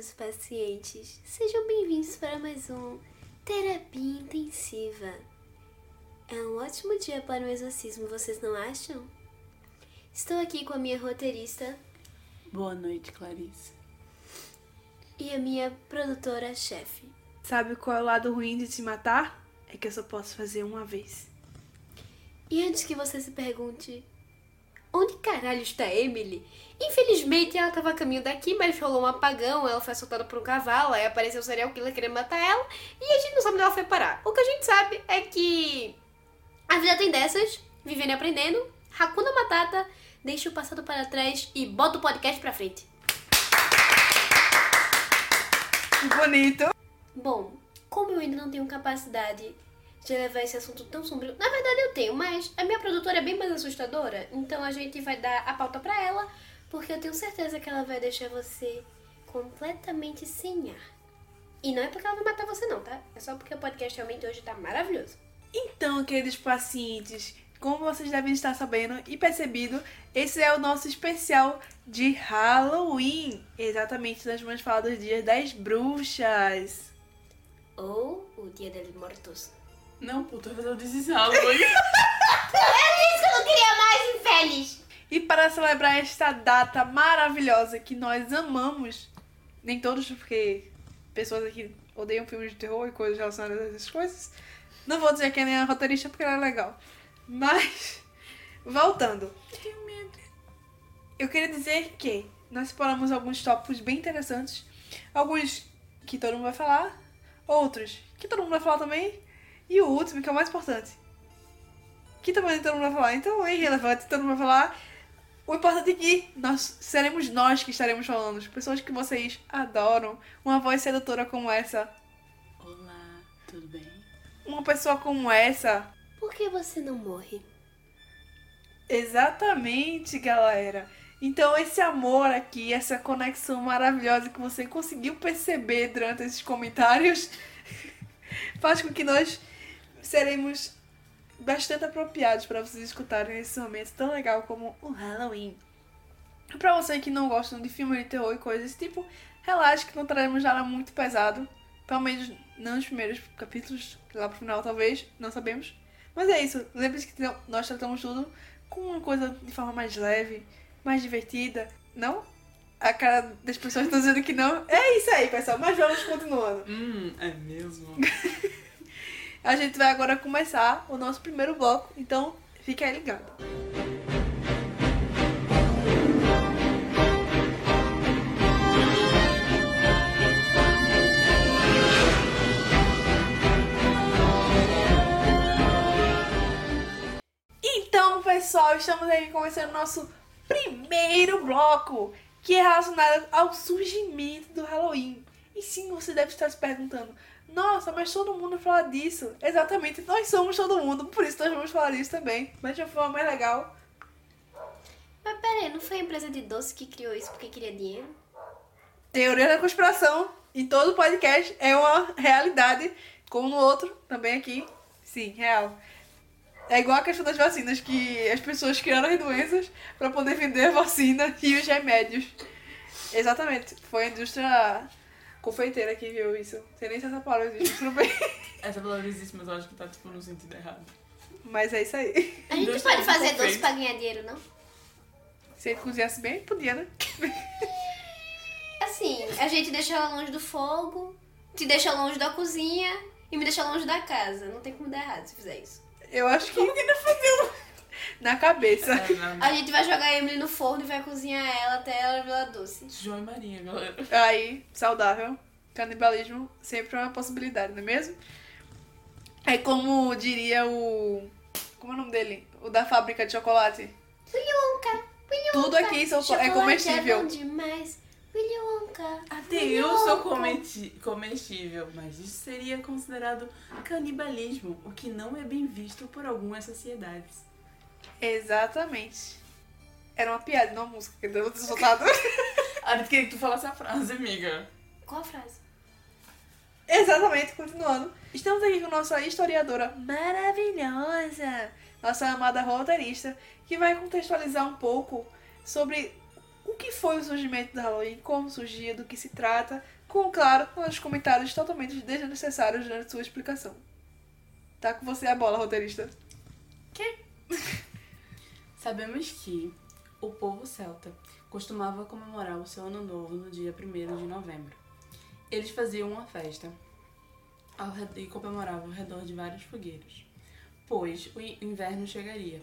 queridos pacientes, sejam bem-vindos para mais um Terapia Intensiva. É um ótimo dia para um exorcismo, vocês não acham? Estou aqui com a minha roteirista Boa noite, Clarice. e a minha produtora-chefe. Sabe qual é o lado ruim de te matar? É que eu só posso fazer uma vez. E antes que você se pergunte, onde caralho está Emily? Infelizmente ela estava a caminho daqui, mas rolou um apagão, ela foi assaltada por um cavalo, aí apareceu o serial killer querendo matar ela, e a gente não sabe onde ela foi parar. O que a gente sabe é que a vida tem dessas, vivendo e aprendendo, Hakuna Matata, deixa o passado para trás e bota o podcast pra frente. Bonito. Bom, como eu ainda não tenho capacidade de levar esse assunto tão sombrio, na verdade eu tenho, mas a minha produtora é bem mais assustadora, então a gente vai dar a pauta pra ela, porque eu tenho certeza que ela vai deixar você completamente sem ar. E não é porque ela vai matar você não, tá? É só porque o podcast realmente hoje tá maravilhoso. Então, queridos pacientes, como vocês devem estar sabendo e percebido, esse é o nosso especial de Halloween. Exatamente, nós vamos falar dos dias das bruxas. Ou o Dia dos Mortos. Não, puta, eu disse Halloween. Eu não queria mais infeliz! E para celebrar esta data maravilhosa que nós amamos, nem todos, porque pessoas aqui odeiam filmes de terror e coisas relacionadas a essas coisas. Não vou dizer que nem a roteirista porque ela é legal. Mas, voltando. Eu queria dizer que nós separamos alguns tópicos bem interessantes. Alguns que todo mundo vai falar, outros que todo mundo vai falar também. E o último, que é o mais importante, que também todo mundo vai falar. Então é irrelevante, todo mundo vai falar. O importante é que nós seremos nós que estaremos falando. Pessoas que vocês adoram. Uma voz sedutora como essa. Olá, tudo bem? Uma pessoa como essa. Por que você não morre? Exatamente, galera. Então esse amor aqui, essa conexão maravilhosa que você conseguiu perceber durante esses comentários, faz com que nós seremos bastante apropriados para vocês escutarem nesse momento tão legal como o Halloween. Pra você que não gosta de filme de terror e coisas desse tipo, relaxe que não traremos nada muito pesado. Pelo menos não nos primeiros capítulos, lá pro final talvez, não sabemos. Mas é isso, lembre-se que nós tratamos tudo com uma coisa de forma mais leve, mais divertida. Não? A cara das pessoas estão dizendo que não. É isso aí, pessoal, mas vamos continuando. Hum, é mesmo? A gente vai agora começar o nosso primeiro bloco, então fique aí ligado. Então, pessoal, estamos aí começando o nosso primeiro bloco, que é relacionado ao surgimento do Halloween. E sim, você deve estar se perguntando: nossa, mas todo mundo fala disso. Exatamente, nós somos todo mundo, por isso nós vamos falar disso também. Mas de uma forma mais legal. Mas pera aí, não foi a empresa de doce que criou isso porque queria dinheiro? Teoria da conspiração em todo podcast é uma realidade, como no outro, também aqui. Sim, real. É igual a questão das vacinas, que as pessoas criaram as doenças para poder vender a vacina e os remédios. Exatamente, foi a indústria confeiteira que viu isso. Não sei nem se essa palavra existe, tudo bem. Essa palavra existe, mas eu acho que tá tipo no sentido errado. Mas é isso aí. A gente pode de fazer doce pra ganhar dinheiro, não? Se ele cozinhasse bem, podia, né? Assim, a gente deixa ela longe do fogo, te deixa longe da cozinha e me deixa longe da casa. Não tem como dar errado se fizer isso. Eu acho que. Como que não fazia? Na cabeça. É, não. A gente vai jogar a Emily no forno e vai cozinhar ela até ela virar doce. João e Maria, galera. Aí, saudável. Canibalismo sempre é uma possibilidade, não é mesmo? É como diria o. Como é o nome dele? O da fábrica de chocolate. Willy Wonka, Willy Tudo aqui é comestível. É bom demais. Willy Wonka. Até eu sou comestível, mas isso seria considerado canibalismo, o que não é bem visto por algumas sociedades. Exatamente. Era uma piada, não uma música que eu ter soltado. Ah, eu queria que tu falasse a frase, amiga. Qual a frase? Exatamente, continuando. Estamos aqui com nossa historiadora maravilhosa, nossa amada roteirista, que vai contextualizar um pouco sobre o que foi o surgimento do Halloween, como surgiu, do que se trata, com, claro, nos comentários totalmente desnecessários durante sua explicação. Tá com você a bola, roteirista. Sabemos que o povo celta costumava comemorar o seu ano novo no dia 1 de novembro. Eles faziam uma festa e comemoravam ao redor de vários fogueiros, pois o in- inverno chegaria.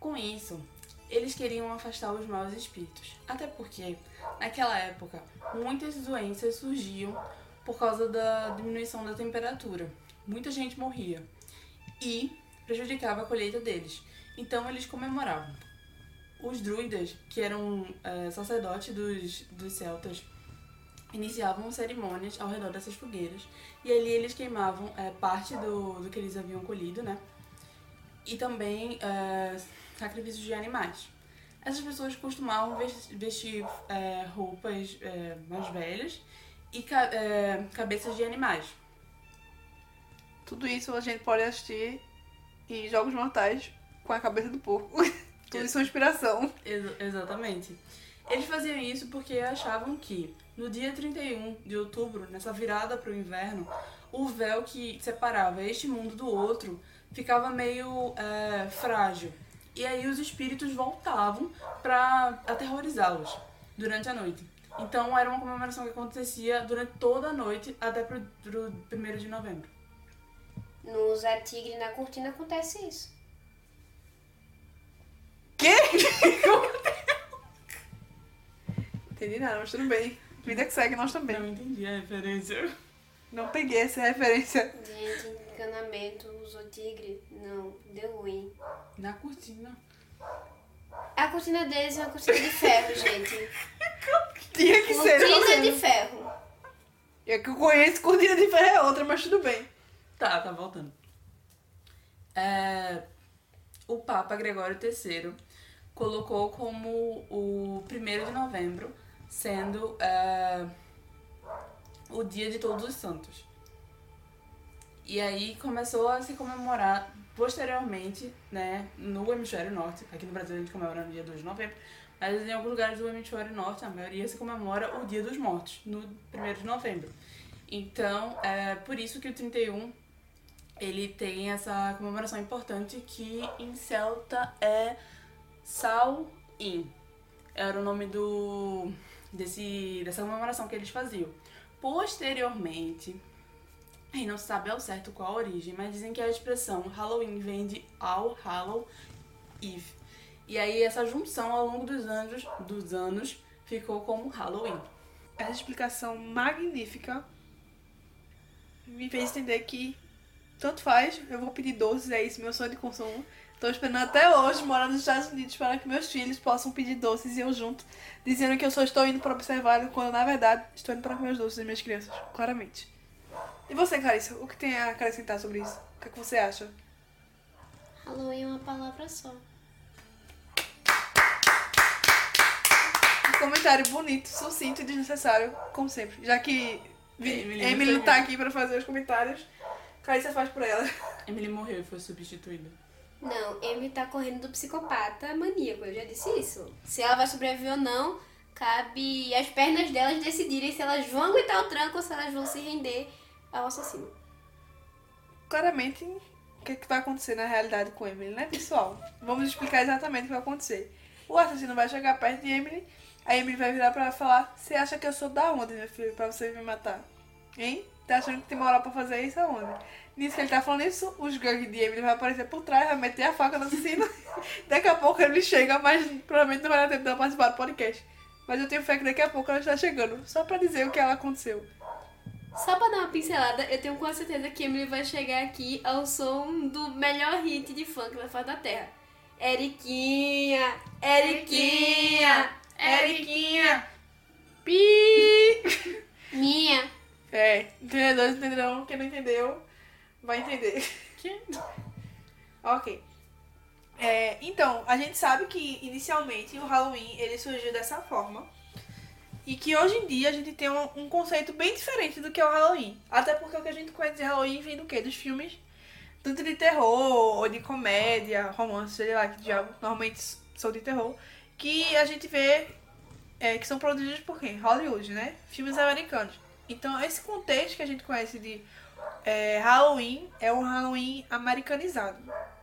Com isso, eles queriam afastar os maus espíritos, até porque, naquela época, muitas doenças surgiam por causa da diminuição da temperatura. Muita gente morria e prejudicava a colheita deles. Então eles comemoravam. Os druidas, que eram eh, sacerdotes dos, dos celtas, iniciavam cerimônias ao redor dessas fogueiras e ali eles queimavam eh, parte do, do que eles haviam colhido, né? E também eh, sacrifícios de animais. Essas pessoas costumavam ves- vestir eh, roupas eh, mais velhas e eh, cabeças de animais. Tudo isso a gente pode assistir em Jogos Mortais com a cabeça do porco. Tudo isso é inspiração. Ex- exatamente. Eles faziam isso porque achavam que no dia 31 de outubro, nessa virada para o inverno, o véu que separava este mundo do outro ficava meio é, frágil. E aí os espíritos voltavam para aterrorizá-los durante a noite. Então era uma comemoração que acontecia durante toda a noite até pro, pro 1 de novembro. No Zé Tigre na cortina acontece isso. Entendi nada, mas tudo bem. Vida que segue, nós também. Não entendi a referência. Não peguei essa referência. Gente, encanamento, usou tigre. Não, deu ruim. Na cortina. A cortina deles é uma cortina de ferro, gente. Tinha que ser. não Cortina de ferro. É que eu conheço, cortina de ferro é outra, mas tudo bem. Tá, tá voltando. É, o Papa Gregório III colocou como o 1 de novembro sendo é, o dia de Todos os Santos. E aí começou a se comemorar posteriormente, né, no hemisfério norte. Aqui no Brasil a gente comemora no dia 2 de novembro, mas em alguns lugares do hemisfério norte, a maioria se comemora o Dia dos Mortos, no 1 de novembro. Então, é por isso que o 31 ele tem essa comemoração importante que em celta é Samhain. Era o nome do desse dessa comemoração que eles faziam. Posteriormente, e não se sabe ao certo qual a origem, mas dizem que a expressão Halloween vem de All Hallow Eve. E aí essa junção ao longo dos anos, dos anos ficou como Halloween. Essa explicação magnífica me fez entender que tanto faz, eu vou pedir doces, é isso meu sonho de consumo. Tô esperando até hoje morar nos Estados Unidos para que meus filhos possam pedir doces e eu junto, dizendo que eu só estou indo para observar, quando na verdade estou indo para comer os doces das minhas crianças, claramente. E você, Clarissa, o que tem a acrescentar sobre isso? O que, é que você acha? Halloween é uma palavra só. Um comentário bonito, sucinto e desnecessário, como sempre. Já que Emily Emily tá aqui pra fazer os comentários, Clarissa faz por ela. Emily morreu e foi substituída. Não, Amy tá correndo do psicopata maníaco, eu já disse isso. Se ela vai sobreviver ou não, cabe às pernas delas decidirem se elas vão aguentar o tranco ou se elas vão se render ao assassino. claramente o que, que vai acontecer na realidade com Emily, né, pessoal? Vamos explicar exatamente o que vai acontecer. O assassino vai chegar perto de Emily, a Emily vai virar pra ela e falar: Você acha que eu sou da onde, meu filho, pra você me matar? Hein? Tá achando que tem moral pra fazer isso aonde? Nisso que ele tá falando isso, os gangues de Emily vai aparecer por trás, vai meter a faca no assassino. daqui a pouco ele chega, mas provavelmente não vai dar tempo dela participar do podcast. Mas eu tenho fé que daqui a pouco ela está chegando, só pra dizer o que ela aconteceu. Só pra dar uma pincelada, eu tenho quase certeza que Emily vai chegar aqui ao som do melhor hit de funk da face da Terra. Eriquinha, Eriquinha, Eriquinha, Pi! minha. É, entendedores entenderão, quem não entendeu vai entender. Que? Ok. É, então, a gente sabe que inicialmente o Halloween ele surgiu dessa forma. E que hoje em dia a gente tem um, um conceito bem diferente do que é o Halloween. Até porque o que a gente conhece de Halloween vem do quê? Dos filmes tanto de terror, ou de comédia, romance, sei lá que diabo, normalmente são de terror. que a gente vê é, que são produzidos por quem? Hollywood, né? Filmes americanos. Então, esse contexto que a gente conhece de é, Halloween é um Halloween americanizado.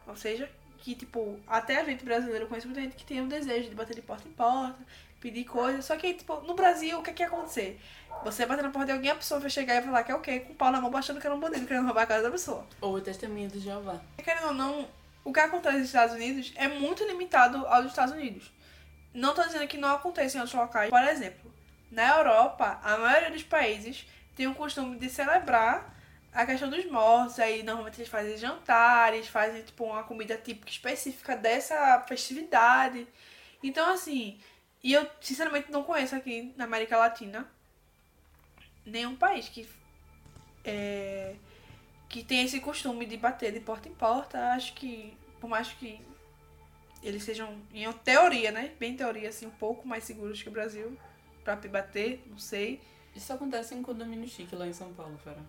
Ou seja, que, tipo, até a gente brasileiro conhece muita gente que tem o desejo de bater de porta em porta, pedir coisas. Só que, tipo, no Brasil, o que é que ia acontecer? Você bater na porta de alguém, a pessoa vai chegar e falar que é o quê? Com o pau na mão, achando que era um bandido, querendo roubar a casa da pessoa. Ou o testemunho de Jeová. Querendo ou não, o que acontece nos Estados Unidos é muito limitado aos Estados Unidos. Não tô dizendo que não acontece em outros locais. Por exemplo, na Europa, a maioria dos países tem o costume de celebrar a questão dos mortos. Aí normalmente eles fazem jantares, fazem tipo uma comida típica específica dessa festividade. Então, assim, e eu sinceramente não conheço aqui na América Latina nenhum país que é, que tem esse costume de bater de porta em porta. Acho que, por mais que eles sejam, em teoria, né? Bem teoria, assim, um pouco mais seguros que o Brasil pra bater, não sei. Isso acontece em condomínio chique lá em São Paulo, fera.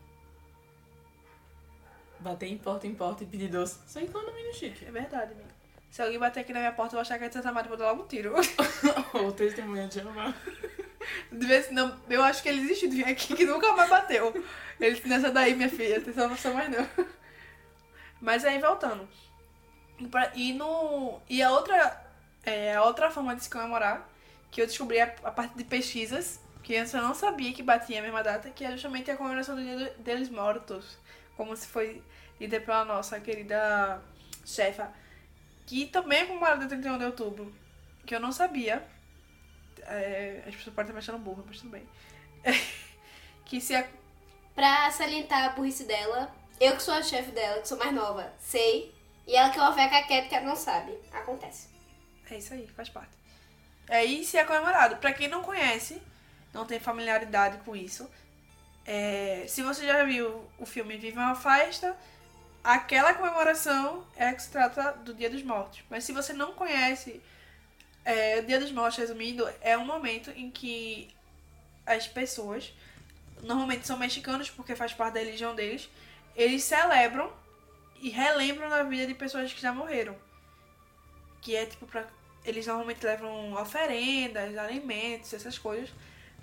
Bater em porta em porta e pedir doce. Só em condomínio chique. É verdade, amigo. Se alguém bater aqui na minha porta, eu vou achar que é de Santa Maria e vou dar logo um tiro. Ou testemunha de Jeová. De vez, não, eu acho que ele existiu de vir aqui que nunca mais bateu. Ele nessa daí, minha filha, atenção, não sou mais não. Mas aí voltando. E no. E a outra. É, a outra forma de se comemorar, que eu descobri a, a partir de pesquisas, que antes eu não sabia que batia a mesma data, que é justamente a comemoração do Dia deles Mortos. Como se foi dita pela nossa querida chefa. Que também é comemorada dia 31 de outubro. Que eu não sabia. É, as pessoas podem estar me achando burra, mas tudo bem. que se a, Pra salientar a burrice dela, eu que sou a chefe dela, que sou mais nova, sei. E ela que é uma velha caqueta que ela não sabe. Acontece. É isso aí, faz parte. Aí se é comemorado. Pra quem não conhece, não tem familiaridade com isso, é, se você já viu o filme Viva uma Festa, aquela comemoração é que se trata do Dia dos Mortos. Mas se você não conhece, é, o Dia dos Mortos, resumindo, é um momento em que as pessoas, normalmente são mexicanos porque faz parte da religião deles, eles celebram e relembram da vida de pessoas que já morreram. Que é tipo pra. Eles normalmente levam oferendas, alimentos, essas coisas,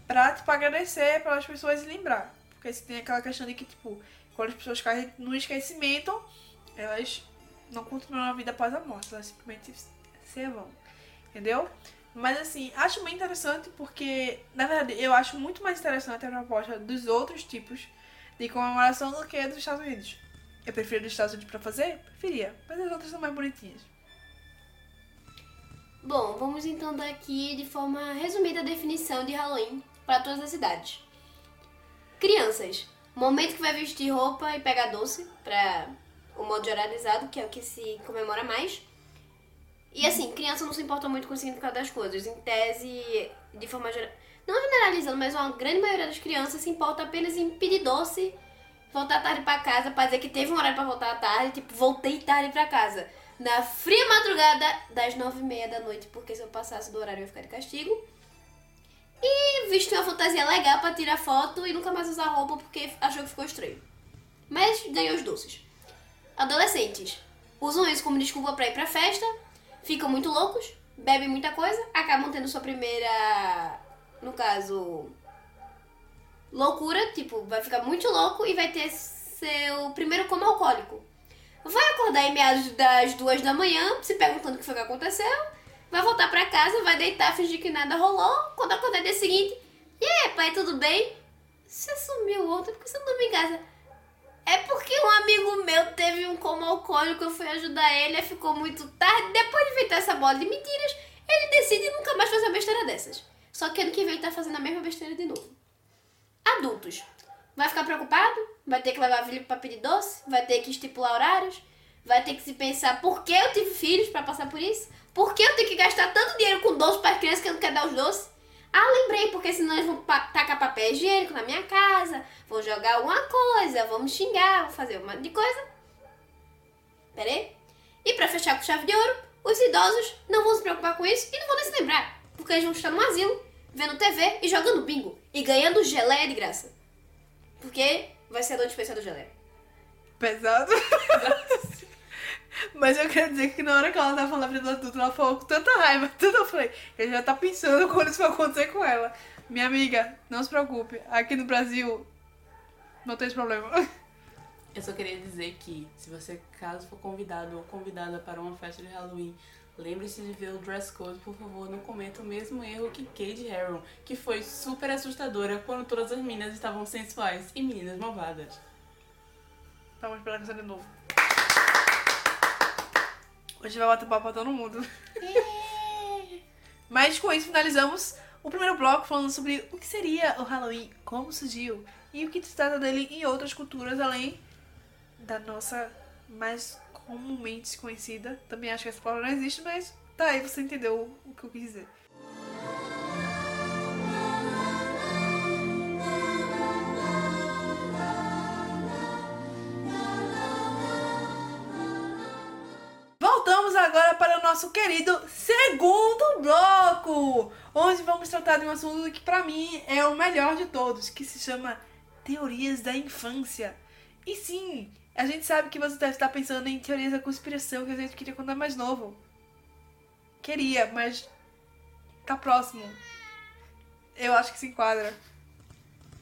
pra, tipo, agradecer pelas pessoas e lembrar. Porque se tem aquela questão de que, tipo, quando as pessoas caem no esquecimento, elas não continuam a vida após a morte, elas simplesmente se vão. Entendeu? Mas assim, acho bem interessante porque, na verdade, eu acho muito mais interessante a proposta dos outros tipos de comemoração do que a dos Estados Unidos. Eu prefiro dos Estados Unidos pra fazer? Preferia. Mas as outras são mais bonitinhas. Bom, vamos então dar aqui de forma resumida a definição de Halloween para todas as idades. Crianças, momento que vai vestir roupa e pegar doce para o modo generalizado, que é o que se comemora mais. E assim, criança não se importa muito com o significado das coisas. Em tese, de forma geral. Não generalizando, mas uma grande maioria das crianças se importa apenas em pedir doce, voltar tarde pra casa, pra dizer que teve um horário pra voltar à tarde, tipo, voltei tarde pra casa. Na fria madrugada das nove e meia da noite, porque se eu passasse do horário eu ia ficar de castigo. E vestir uma fantasia legal pra tirar foto e nunca mais usar roupa porque achou que ficou estranho. Mas ganhou os doces. Adolescentes usam isso como desculpa pra ir pra festa, ficam muito loucos, bebem muita coisa, acabam tendo sua primeira, no caso, loucura, tipo, vai ficar muito louco e vai ter seu primeiro coma alcoólico. Vai acordar em meados das duas da manhã, se perguntando o que foi que aconteceu, vai voltar pra casa, vai deitar, fingir que nada rolou, quando acordar dia seguinte, e aí, pai, tudo bem? Você sumiu ontem, por que você não dormiu em casa? É porque um amigo meu teve um coma alcoólico, eu fui ajudar ele, ficou muito tarde. Depois de inventar essa bola de mentiras, ele decide nunca mais fazer uma besteira dessas. Só que ano que vem ele tá fazendo a mesma besteira de novo. Adultos. Vai ficar preocupado? Vai ter que levar filho pra pedir doce? Vai ter que estipular horários? Vai ter que se pensar por que eu tive filhos pra passar por isso? Por que eu tenho que gastar tanto dinheiro com doce para crianças que eu não quero dar os doces? Ah, lembrei, porque senão eles vão tacar papel higiênico na minha casa, vão jogar alguma coisa, vão me xingar, vão fazer um monte de coisa. Pera aí. E pra fechar com chave de ouro, os idosos não vão se preocupar com isso e não vão nem se lembrar, porque eles vão estar no asilo, vendo TV e jogando bingo e ganhando geleia de graça. Porque vai ser a dor de especial do geleia. Pesado. Mas eu quero dizer que na hora que ela tava falando do adulto, ela falou com tanta raiva, tudo eu falei, ele já tá pensando quando isso vai acontecer com ela. Minha amiga, não se preocupe, aqui no Brasil não tem esse problema. Eu só queria dizer que, se você caso for convidado ou convidada para uma festa de Halloween, lembre-se de ver o dress code, por favor, não cometa o mesmo erro que Kate Harron, que foi super assustadora quando todas as meninas estavam sensuais e meninas malvadas. Vamos pela canção de novo. Hoje vai bater papo pra todo mundo. Mas com isso finalizamos o primeiro bloco falando sobre o que seria o Halloween, como surgiu e o que se trata dele em outras culturas além da nossa mais comumente conhecida. Também acho que essa palavra não existe, mas tá aí, você entendeu o que eu quis dizer. Voltamos agora para o nosso querido segundo bloco, onde vamos tratar de um assunto que para mim é o melhor de todos, que se chama teorias da infância. E sim, a gente sabe que você deve estar pensando em teorias da conspiração que a gente queria quando era mais novo. Queria, mas tá próximo. Eu acho que se enquadra.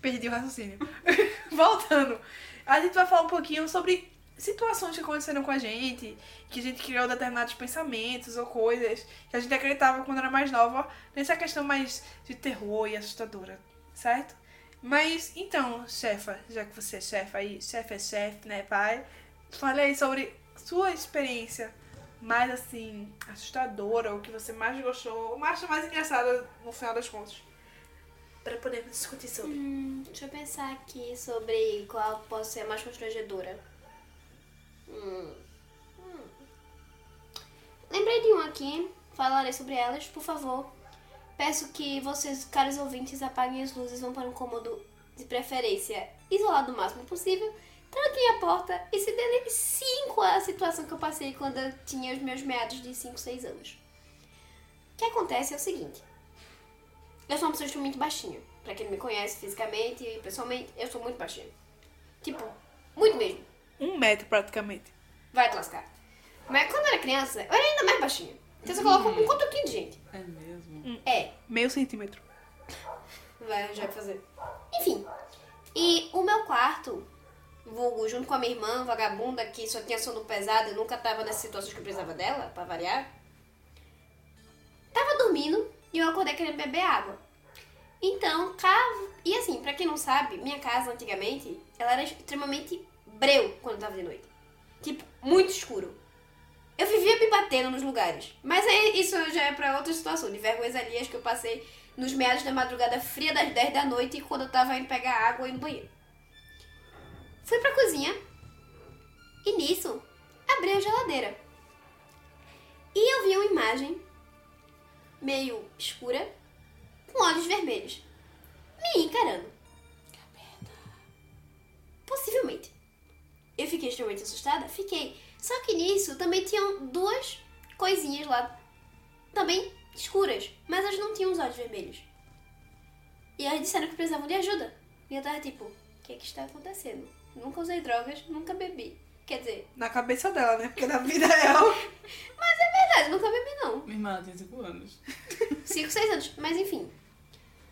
Perdi o raciocínio. Voltando. A gente vai falar um pouquinho sobre situações que aconteceram com a gente, que a gente criou determinados pensamentos ou coisas que a gente acreditava quando era mais nova, nessa questão mais de terror e assustadora, certo? Mas então, chefa, já que você é chefa aí, chefe é chefe, né, pai? Fale aí sobre sua experiência mais assim, assustadora, ou que você mais gostou, ou mais, mais engraçada no final das contas. Pra podermos discutir sobre. Hum, deixa eu pensar aqui sobre qual pode ser a mais constrangedora. Hum. Hum. Lembrei de um aqui, falarei sobre elas, por favor. Peço que vocês, caros ouvintes, apaguem as luzes, vão para um cômodo de preferência isolado o máximo possível, tranquem a porta e se deliciem com a situação que eu passei quando eu tinha os meus meados de 5, 6 anos. O que acontece é o seguinte. Eu sou uma pessoa extremamente baixinha. Pra quem não me conhece fisicamente e pessoalmente, eu sou muito baixinha. Tipo, muito mesmo. Um metro praticamente. Vai te lascar. Mas quando eu era criança, eu era ainda mais baixinha. Então você coloca um contatinho de gente. É mesmo? É, Meio centímetro. vai, já vai fazer. Enfim. E o meu quarto, vulgo, junto com a minha irmã, vagabunda, que só tinha sono pesado e nunca tava nessas situações que eu precisava dela, pra variar. Tava dormindo e eu acordei querendo beber água. Então, caso. E assim, pra quem não sabe, minha casa antigamente, ela era extremamente breu quando tava de noite. Tipo, muito escuro. Eu vivia me batendo nos lugares. Mas aí isso já é pra outra situação, de vergonhas alheias que eu passei nos meados da madrugada fria das 10 da noite quando eu tava indo pegar água e no banheiro. Fui pra cozinha e nisso abri a geladeira. E eu vi uma imagem meio escura com olhos vermelhos me encarando. Possivelmente. Eu fiquei extremamente assustada? Fiquei. Só que nisso também tinham duas coisinhas lá, também escuras, mas elas não tinham os olhos vermelhos. E elas disseram que precisavam de ajuda. E eu tava tipo, o que que está acontecendo? Nunca usei drogas, nunca bebi. Quer dizer, Na cabeça dela, né? Porque na vida real. mas é verdade, nunca bebi não. Minha irmã ela tem 5 anos. 5, 6 anos, mas enfim.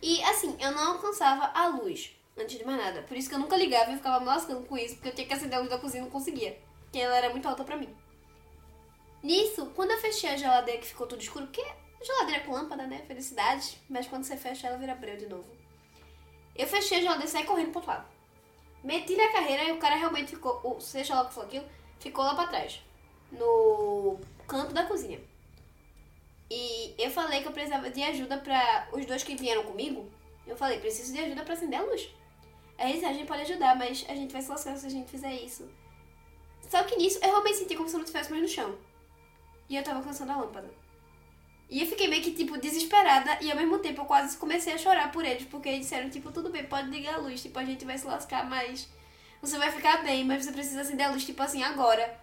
E assim, eu não alcançava a luz, antes de mais nada. Por isso que eu nunca ligava e ficava me lascando com isso, porque eu tinha que acender a luz da cozinha e não conseguia. Porque ela era muito alta pra mim. Nisso, quando eu fechei a geladeira que ficou tudo escuro, porque geladeira com lâmpada, né? Felicidade. Mas quando você fecha, ela vira breu de novo. Eu fechei a geladeira e saí correndo pro outro lado. Meti na carreira e o cara realmente ficou, o seja lá o que for aquilo, ficou lá pra trás. No canto da cozinha. E eu falei que eu precisava de ajuda pra os dois que vieram comigo. Eu falei, preciso de ajuda pra acender a luz. Aí eles, "Ah, a gente pode ajudar, mas a gente vai se lascar se a gente fizer isso. Só que nisso, eu realmente senti como se eu não estivesse mais no chão. E eu tava alcançando a lâmpada. E eu fiquei meio que, tipo, desesperada. E ao mesmo tempo eu quase comecei a chorar por eles. Porque eles disseram, tipo, tudo bem, pode ligar a luz. Tipo, a gente vai se lascar, mas... Você vai ficar bem, mas você precisa acender a luz, tipo assim, agora.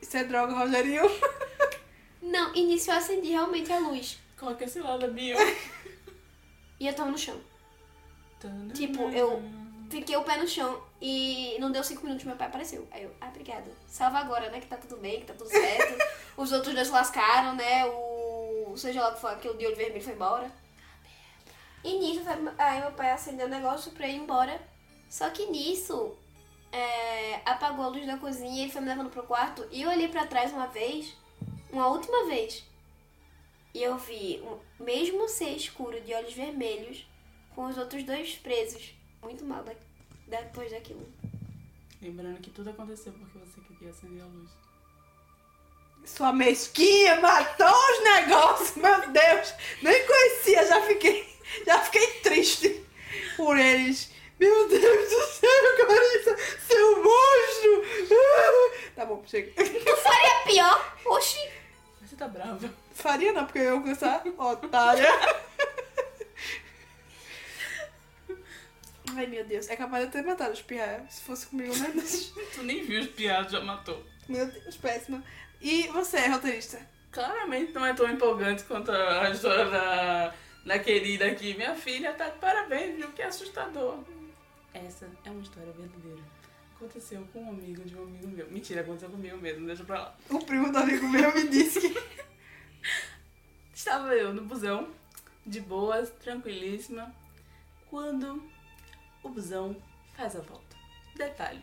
Isso é droga, Rogerinho. Não, nisso eu acendi realmente a luz. Coloca esse lado, Bio. E eu tava no chão. Tipo, eu- fiquei o pé no chão e não deu cinco minutos, meu pai apareceu. Aí eu, ah, obrigado. Salva agora, né? Que tá tudo bem, que tá tudo certo. Os outros dois lascaram, né? O. Seja lá o que for, aquele de olho vermelho foi embora. E nisso, foi- aí meu pai acendeu o negócio pra ir embora. Só que nisso, é, apagou a luz da cozinha e ele foi me levando pro quarto. E eu olhei pra trás uma vez, uma última vez. E eu vi o mesmo ser escuro de olhos vermelhos com os outros dois presos. Muito mal da- depois daquilo. Lembrando que tudo aconteceu porque você queria acender a luz. Sua mesquinha matou os negócios, meu Deus. Nem conhecia, já fiquei, já fiquei triste por eles. Meu Deus do céu, Clarissa, seu monstro. Tá bom, chega. É pior? Oxi! Você tá brava. Faria não, porque eu ia alcançar otária. Ai, meu Deus. É capaz de eu ter matado os pirraia. Se fosse comigo, né? Tu nem viu os piados, já matou. Meu Deus, péssima. E você, roteirista? Claramente não é tão empolgante quanto a história da, da querida aqui. Minha filha tá de parabéns, viu? Que assustador. Essa é uma história verdadeira. Aconteceu com um amigo de um amigo meu. Mentira, aconteceu comigo mesmo, deixa pra lá. O primo do amigo meu me disse que... Estava eu no busão, de boas, tranquilíssima, quando o busão faz a volta. Detalhe,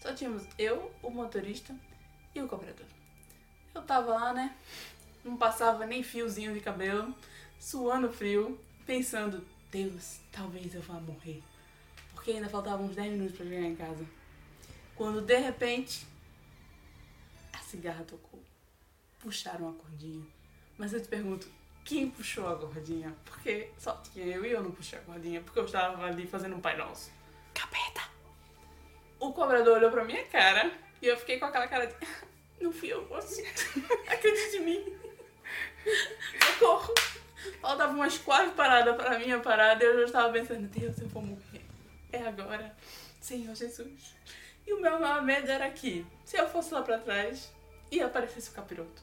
só tínhamos eu, o motorista e o cobrador. Eu tava lá, né? Não passava nem fiozinho de cabelo, suando frio, pensando, Deus, talvez eu vá morrer. Porque ainda faltavam uns 10 minutos pra chegar em casa. Quando de repente a cigarra tocou. Puxaram a cordinha. Mas eu te pergunto, quem puxou a cordinha? Porque só tinha eu e eu não puxei a cordinha, porque eu estava ali fazendo um Pai Nosso. Capeta. O cobrador olhou pra minha cara e eu fiquei com aquela cara de. Não fui eu, moço. Acredite em mim. Socorro. Faltava umas quatro paradas para a minha parada e eu já estava pensando, Deus, eu vou morrer. É agora. Senhor Jesus. E o meu maior medo era que, se eu fosse lá pra trás, ia aparecesse o capiroto.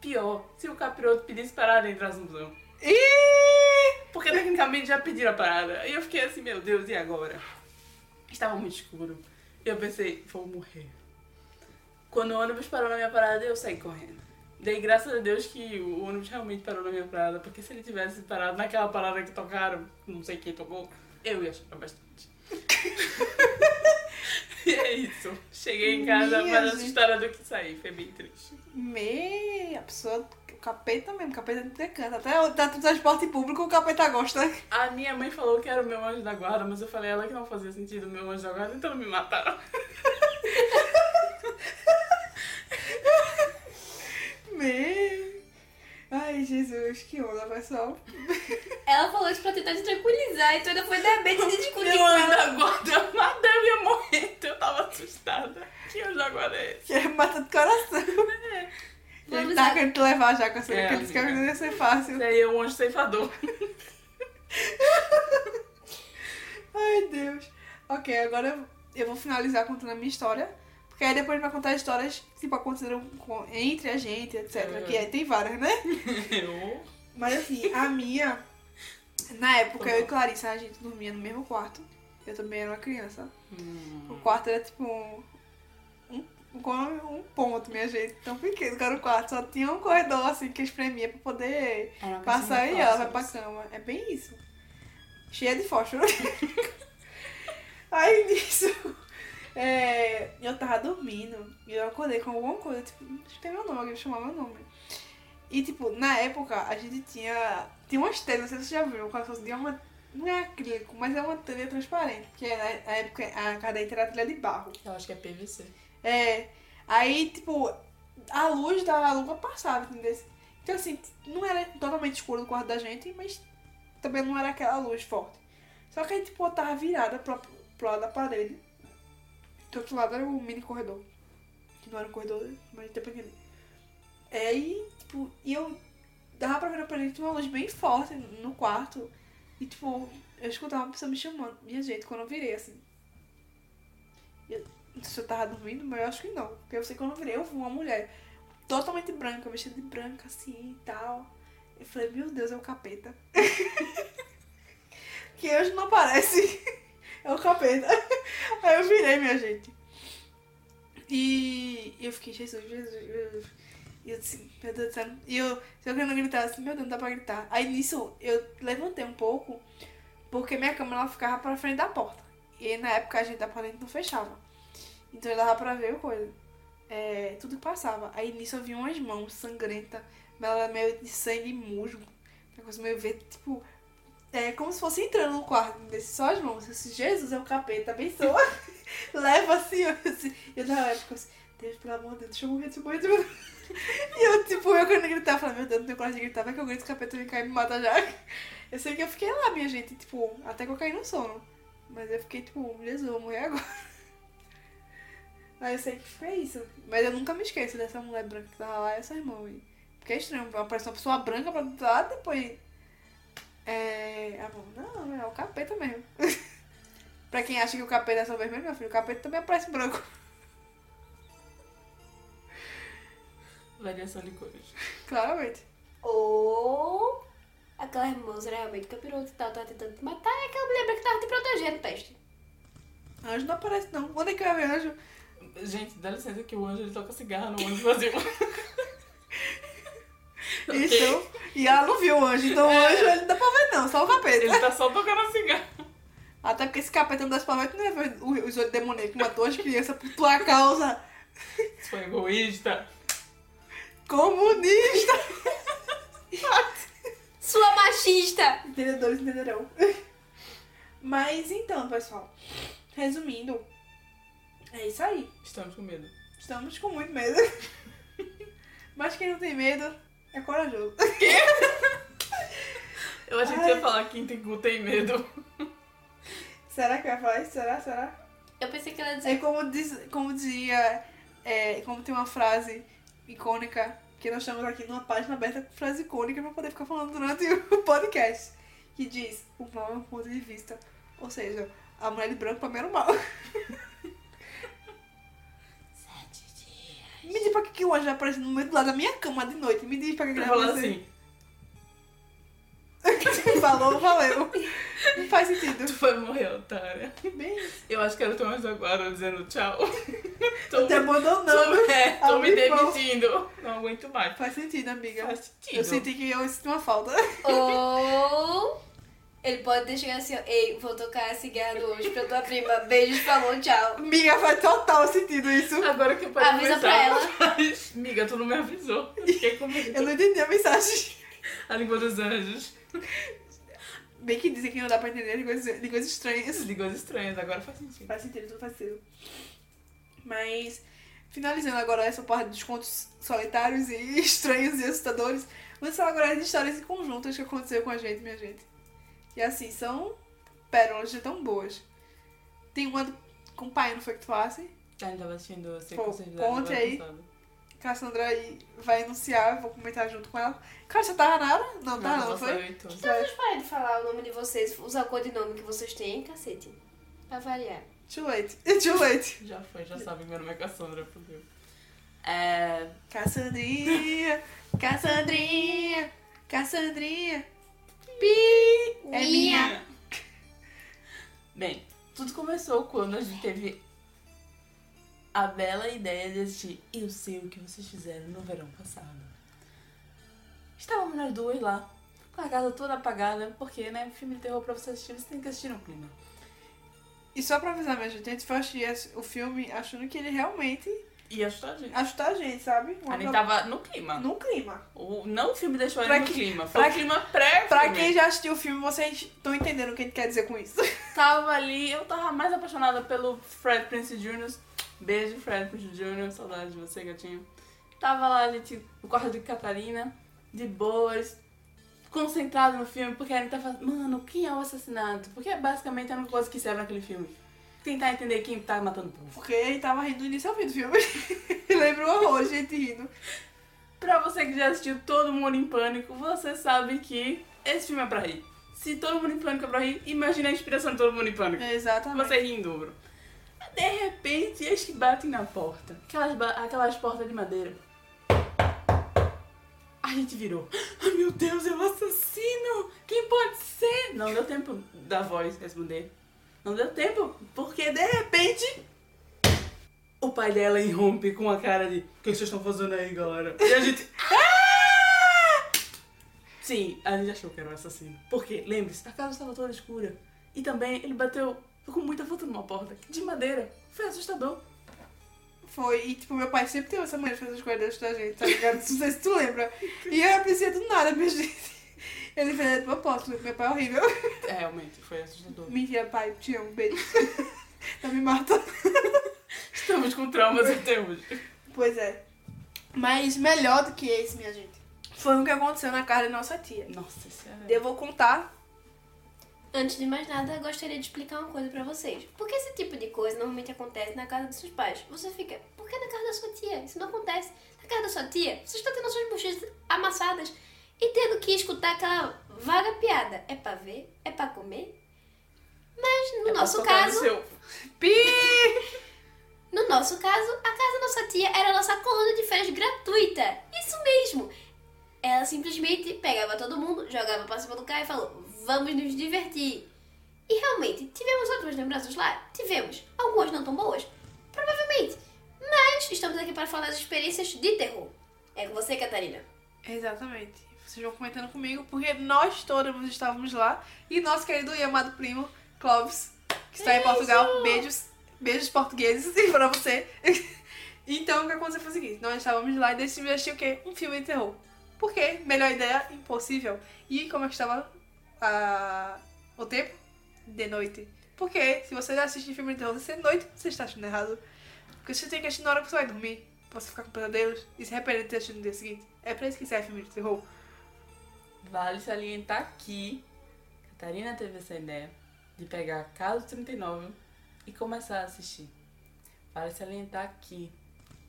Pior, se o capiroto pedisse parada e entrasse no busão. Ih! Porque tecnicamente já pediram a parada. E eu fiquei assim, meu Deus, e agora? Estava muito escuro. E eu pensei, vou morrer. Quando o ônibus parou na minha parada, eu saí correndo. Dei graças a Deus que o ônibus realmente parou na minha parada, porque se ele tivesse parado naquela parada que tocaram, não sei quem tocou, eu ia chorar bastante. e é isso. Cheguei em casa mais assustada do que saí. Foi bem triste. Me... A pessoa... O capeta mesmo, capeta de decanta. Até o teto do transporte público o capeta gosta. A minha mãe falou que era o meu anjo da guarda, mas eu falei a ela que não fazia sentido o meu anjo da guarda, então me mataram. Me... Ai, Jesus, que onda, pessoal. Ela falou isso pra tentar te tranquilizar, então ainda foi dar bem de discutir Meu anjo da guarda, mas eu ia morrer, então eu tava assustada. Que anjo da guarda é esse? Que é mata do coração. Tá querendo te levar já, com essa É, que ele disse que a amiga. vida ia ser fácil. Esse aí é um anjo ceifador. Ai, Deus. Ok, agora eu- vou finalizar contando a minha história. Porque aí depois a gente vai contar histórias que tipo, aconteceram com- entre a gente, etc. Uhum. Que aí tem várias, né? Eu... Mas assim, a minha. Na época, eu e Clarissa, a gente dormia no mesmo quarto. Eu também era uma criança. O quarto era tipo um. Um, ponto, minha gente. Tão pequeno que era o quarto. Só tinha um corredor assim que espremia pra poder passar e ela vai pra cama. É bem isso. Cheia de fósforo. Aí nisso. é, eu tava dormindo e eu acordei com alguma coisa, tipo, escutei meu nome, alguém chamava meu nome. E tipo, na época a gente tinha. Tinha umas telhas, não sei se você já viu, se fosse de uma. Não é acrílico, mas é uma telha transparente. Porque na época a cadente era telha de barro. Eu acho que é PVC. É. Aí, tipo, a luz da lua passava, entendeu? Então, assim, não era totalmente escuro no quarto da gente, mas também não era aquela luz forte. Só que aí, tipo, eu tava virada pro, pro lado da parede. Do outro lado era o mini corredor. Que não era um corredor, mas pra entender. É, Aí, tipo, e eu dava pra ver na parede uma luz bem forte no quarto. E, tipo, eu escutava uma pessoa me chamando. Minha gente, quando eu virei, assim, sei se eu tava dormindo, mas eu acho que não. Porque eu sei que quando eu virei, eu vi uma mulher totalmente branca, vestida de branca, assim e tal. Eu falei, meu Deus, é o capeta. que hoje não aparece É o capeta. Aí eu virei, minha gente. E eu fiquei, Jesus, Jesus, Jesus. E eu disse, meu Deus do céu. E eu, eu querendo gritar, assim, meu Deus, não dá pra gritar. Aí nisso, eu levantei um pouco, porque minha cama ela ficava pra frente da porta. E na época a gente da porta não fechava. Então dava pra ver coisa. É, tudo que passava. Aí nisso eu vi umas mãos sangrentas, mas ela meio de sangue musgo. Uma coisa meio ver, tipo, é como se fosse entrando no quarto, desse só as mãos. Eu disse, Jesus é o capeta, abençoa. Leva assim, eu, assim, eu na época assim, Deus, pelo amor de Deus, deixa eu morrer, deixa eu morrer, deixa eu morrer. E eu, tipo, eu querendo gritar, falando, meu Deus, não tenho coragem de gritar, vai que eu grito, o capeta vem cá e me mata já. Eu sei que eu fiquei lá, minha gente, tipo, até que eu caí no sono. Mas eu fiquei, tipo, Jesus, eu vou morrer agora. Aí eu sei que foi isso. Mas eu nunca me esqueço dessa mulher branca que tava lá e essa irmã aí. Porque é estranho, aparece uma pessoa branca pra outro lado, depois. É. Ah, bom, não, é o capeta mesmo. pra quem acha que o capeta é só vermelho, meu filho, o capeta também aparece branco. Variação de cores. Claramente. Ou aquela moça realmente capiroto e tal, tava tentando te matar, e aquela mulher branca que tava te protegendo no teste. Anjo não aparece, não. Onde é que vai ver anjo? Gente, dá licença que o anjo ele toca cigarro no ônibus vazio. Ok? Isso. E ela não viu o anjo, então o anjo ele não dá pra ver, não, só o capeta. Ele tá só tocando cigarro. Até porque esse capeta não dá pra ver, não ia ver o- os olhos demoníacos que matou as crianças por tua causa. Foi egoísta. Comunista! Sua machista! Entendedores entenderão. Mas então, pessoal, resumindo, é isso aí. Estamos com medo. Estamos com muito medo. Mas quem não tem medo é corajoso. Eu achei que você ia falar quem tem cu tem medo. Será que vai falar isso? Será? Será? Eu pensei que ela ia dizer. É como, diz, como dizia, é, como tem uma frase icônica, que nós estamos aqui numa página aberta com frase icônica pra poder ficar falando durante o podcast, que diz, o mal é um ponto de vista. Ou seja, a mulher de branco pra mim era o mal. Me diz pra que, que o anjo vai aparecer no meio do lado da minha cama de noite. Me diz pra que, que ele vai aparecer. assim, Falou, valeu. Não faz sentido. tu vai morrer, otária. Bem isso. Eu acho que era o teu anjo agora dizendo tchau. tô, Te abandonando. tô, é, tô me demitindo. Não aguento mais. Faz sentido, amiga. Faz sentido. Eu senti que eu senti uma falta. Ou ele pode ter chegado assim, ó, ei, vou tocar cigarro hoje pra tua prima. Beijos, falou, tchau. Amiga, faz total sentido isso. Agora que eu parei Avisa pensar, pra ela. mas, Miga, tu não me avisou. Eu fiquei com medo. Eu não entendi a mensagem. A língua dos anjos. Bem que dizem que não dá pra entender línguas, línguas estranhas. Línguas estranhas, agora faz sentido. Faz sentido, tudo faz sentido. Mas, finalizando agora essa parte dos contos solitários e estranhos e assustadores, vamos falar agora de histórias em conjuntas que aconteceu com a gente, minha gente. E assim, são pérolas de tão boas. Tem uma do- com o pai, não foi que tu falasse? A gente tava assistindo de conte aí. Cassandra aí vai anunciar, eu vou comentar junto com ela. Cara, você tava na hora? Não, Não, tava não, não, foi? Então. Então vocês parem de falar o nome de vocês, usar o codinome que vocês têm, cacete. Pra variar. Too late. Too late. Já foi, já sabe, meu nome é Cassandra, fodeu. É. Cassandrinha, Cassandrinha, Cassandrinha. Pi! É minha. Bem, tudo começou quando a gente teve a bela ideia de assistir Eu Sei O Que Vocês Fizeram no verão passado. Estávamos nós duas lá, com a casa toda apagada, porque, né, filme de terror pra você assistir, você tem que assistir no clima. E só pra avisar, minha gente, a gente foi assistir o filme achando que ele realmente E assustar a gente. assustar a gente, sabe? A gente tava no clima. no clima. O, não o filme deixou Pra ele no que- clima, foi pra clima pré Pra quem já assistiu o filme, vocês estão entendendo o que a gente quer dizer com isso. Tava ali, eu tava mais apaixonada pelo Fred Prince Jr. Beijo, Fred Prince Jr. Saudade de você, gatinho. Tava lá, a gente, no quarto de Catarina, de boas, concentrado no filme, porque a gente tava falando, mano, quem é o assassinato? Porque é basicamente a única coisa que serve naquele filme. Tentar entender quem tá matando o povo. Porque ele tava rindo do início ao fim do filme. Lembra o horror, gente rindo. Pra você que já assistiu Todo Mundo em Pânico, você sabe que esse filme é pra rir. Se Todo Mundo em Pânico é pra rir, imagina a inspiração de Todo Mundo em Pânico. Exatamente. Você ri em dobro. De repente, eles que batem na porta. Aquelas, aquelas portas de madeira. A gente virou. Ai meu Deus, é o assassino! Quem pode ser? Não deu tempo da voz responder. Não deu tempo, porque de repente o pai dela irrompe com a cara de: O que vocês estão fazendo aí, galera? E a gente. "Ah!" Sim, a gente achou que era o assassino. Porque, lembre-se, a casa estava toda escura. E também ele bateu com muita força numa porta, de madeira. Foi assustador. Foi, e tipo, meu pai sempre teve essa maneira de fazer as coisas da gente, tá ligado? Não sei se tu lembra. E eu aprecia do nada, minha gente. Ele fez de propósito, meu pai é horrível. É, realmente, foi assustador. Mentira, pai, te amo, beijo. Não me mata. Estamos com traumas até hoje. Pois é. Mas melhor do que esse, minha gente, foi o que aconteceu na casa da nossa tia. Nossa, isso é. Eu vou contar. Antes de mais nada, eu gostaria de explicar uma coisa pra vocês. Porque esse tipo de coisa normalmente acontece na casa dos seus pais. Você fica, por que na casa da sua tia? Isso não acontece. Na casa da sua tia, você está tendo as suas bochechas amassadas e tendo que escutar aquela vaga piada. É pra ver? É pra comer? Mas no É nosso no caso, seu- Pi! no nosso caso, a casa da nossa tia era a nossa coluna de férias gratuita. Isso mesmo. Ela simplesmente pegava todo mundo, jogava pra cima do carro e falou: Vamos nos divertir. E realmente, tivemos ótimas lembranças lá? Tivemos. Algumas não tão boas? Provavelmente. Mas estamos aqui para falar das experiências de terror. É com você, Catarina. Exatamente. Vocês vão comentando comigo, porque nós todos estávamos lá. E nosso querido e amado primo, Clóvis, que está em Portugal. Beijos. Beijos portugueses pra você. Então, o que aconteceu foi o seguinte. Nós estávamos lá e decidimos assistir o quê? Um filme de terror. Por quê? Melhor ideia, impossível. E como é que estava ah, o tempo? De noite. Porque se você assiste filme de terror de noite, você está assistindo errado. Porque você tem que assistir na hora que você vai dormir. Pra você ficar com pesadelos e se arrepender de ter assistido no dia seguinte. É pra isso que serve filme de terror. Vale salientar que Catarina teve essa ideia de pegar Caso 39 e começar a assistir. Vale salientar que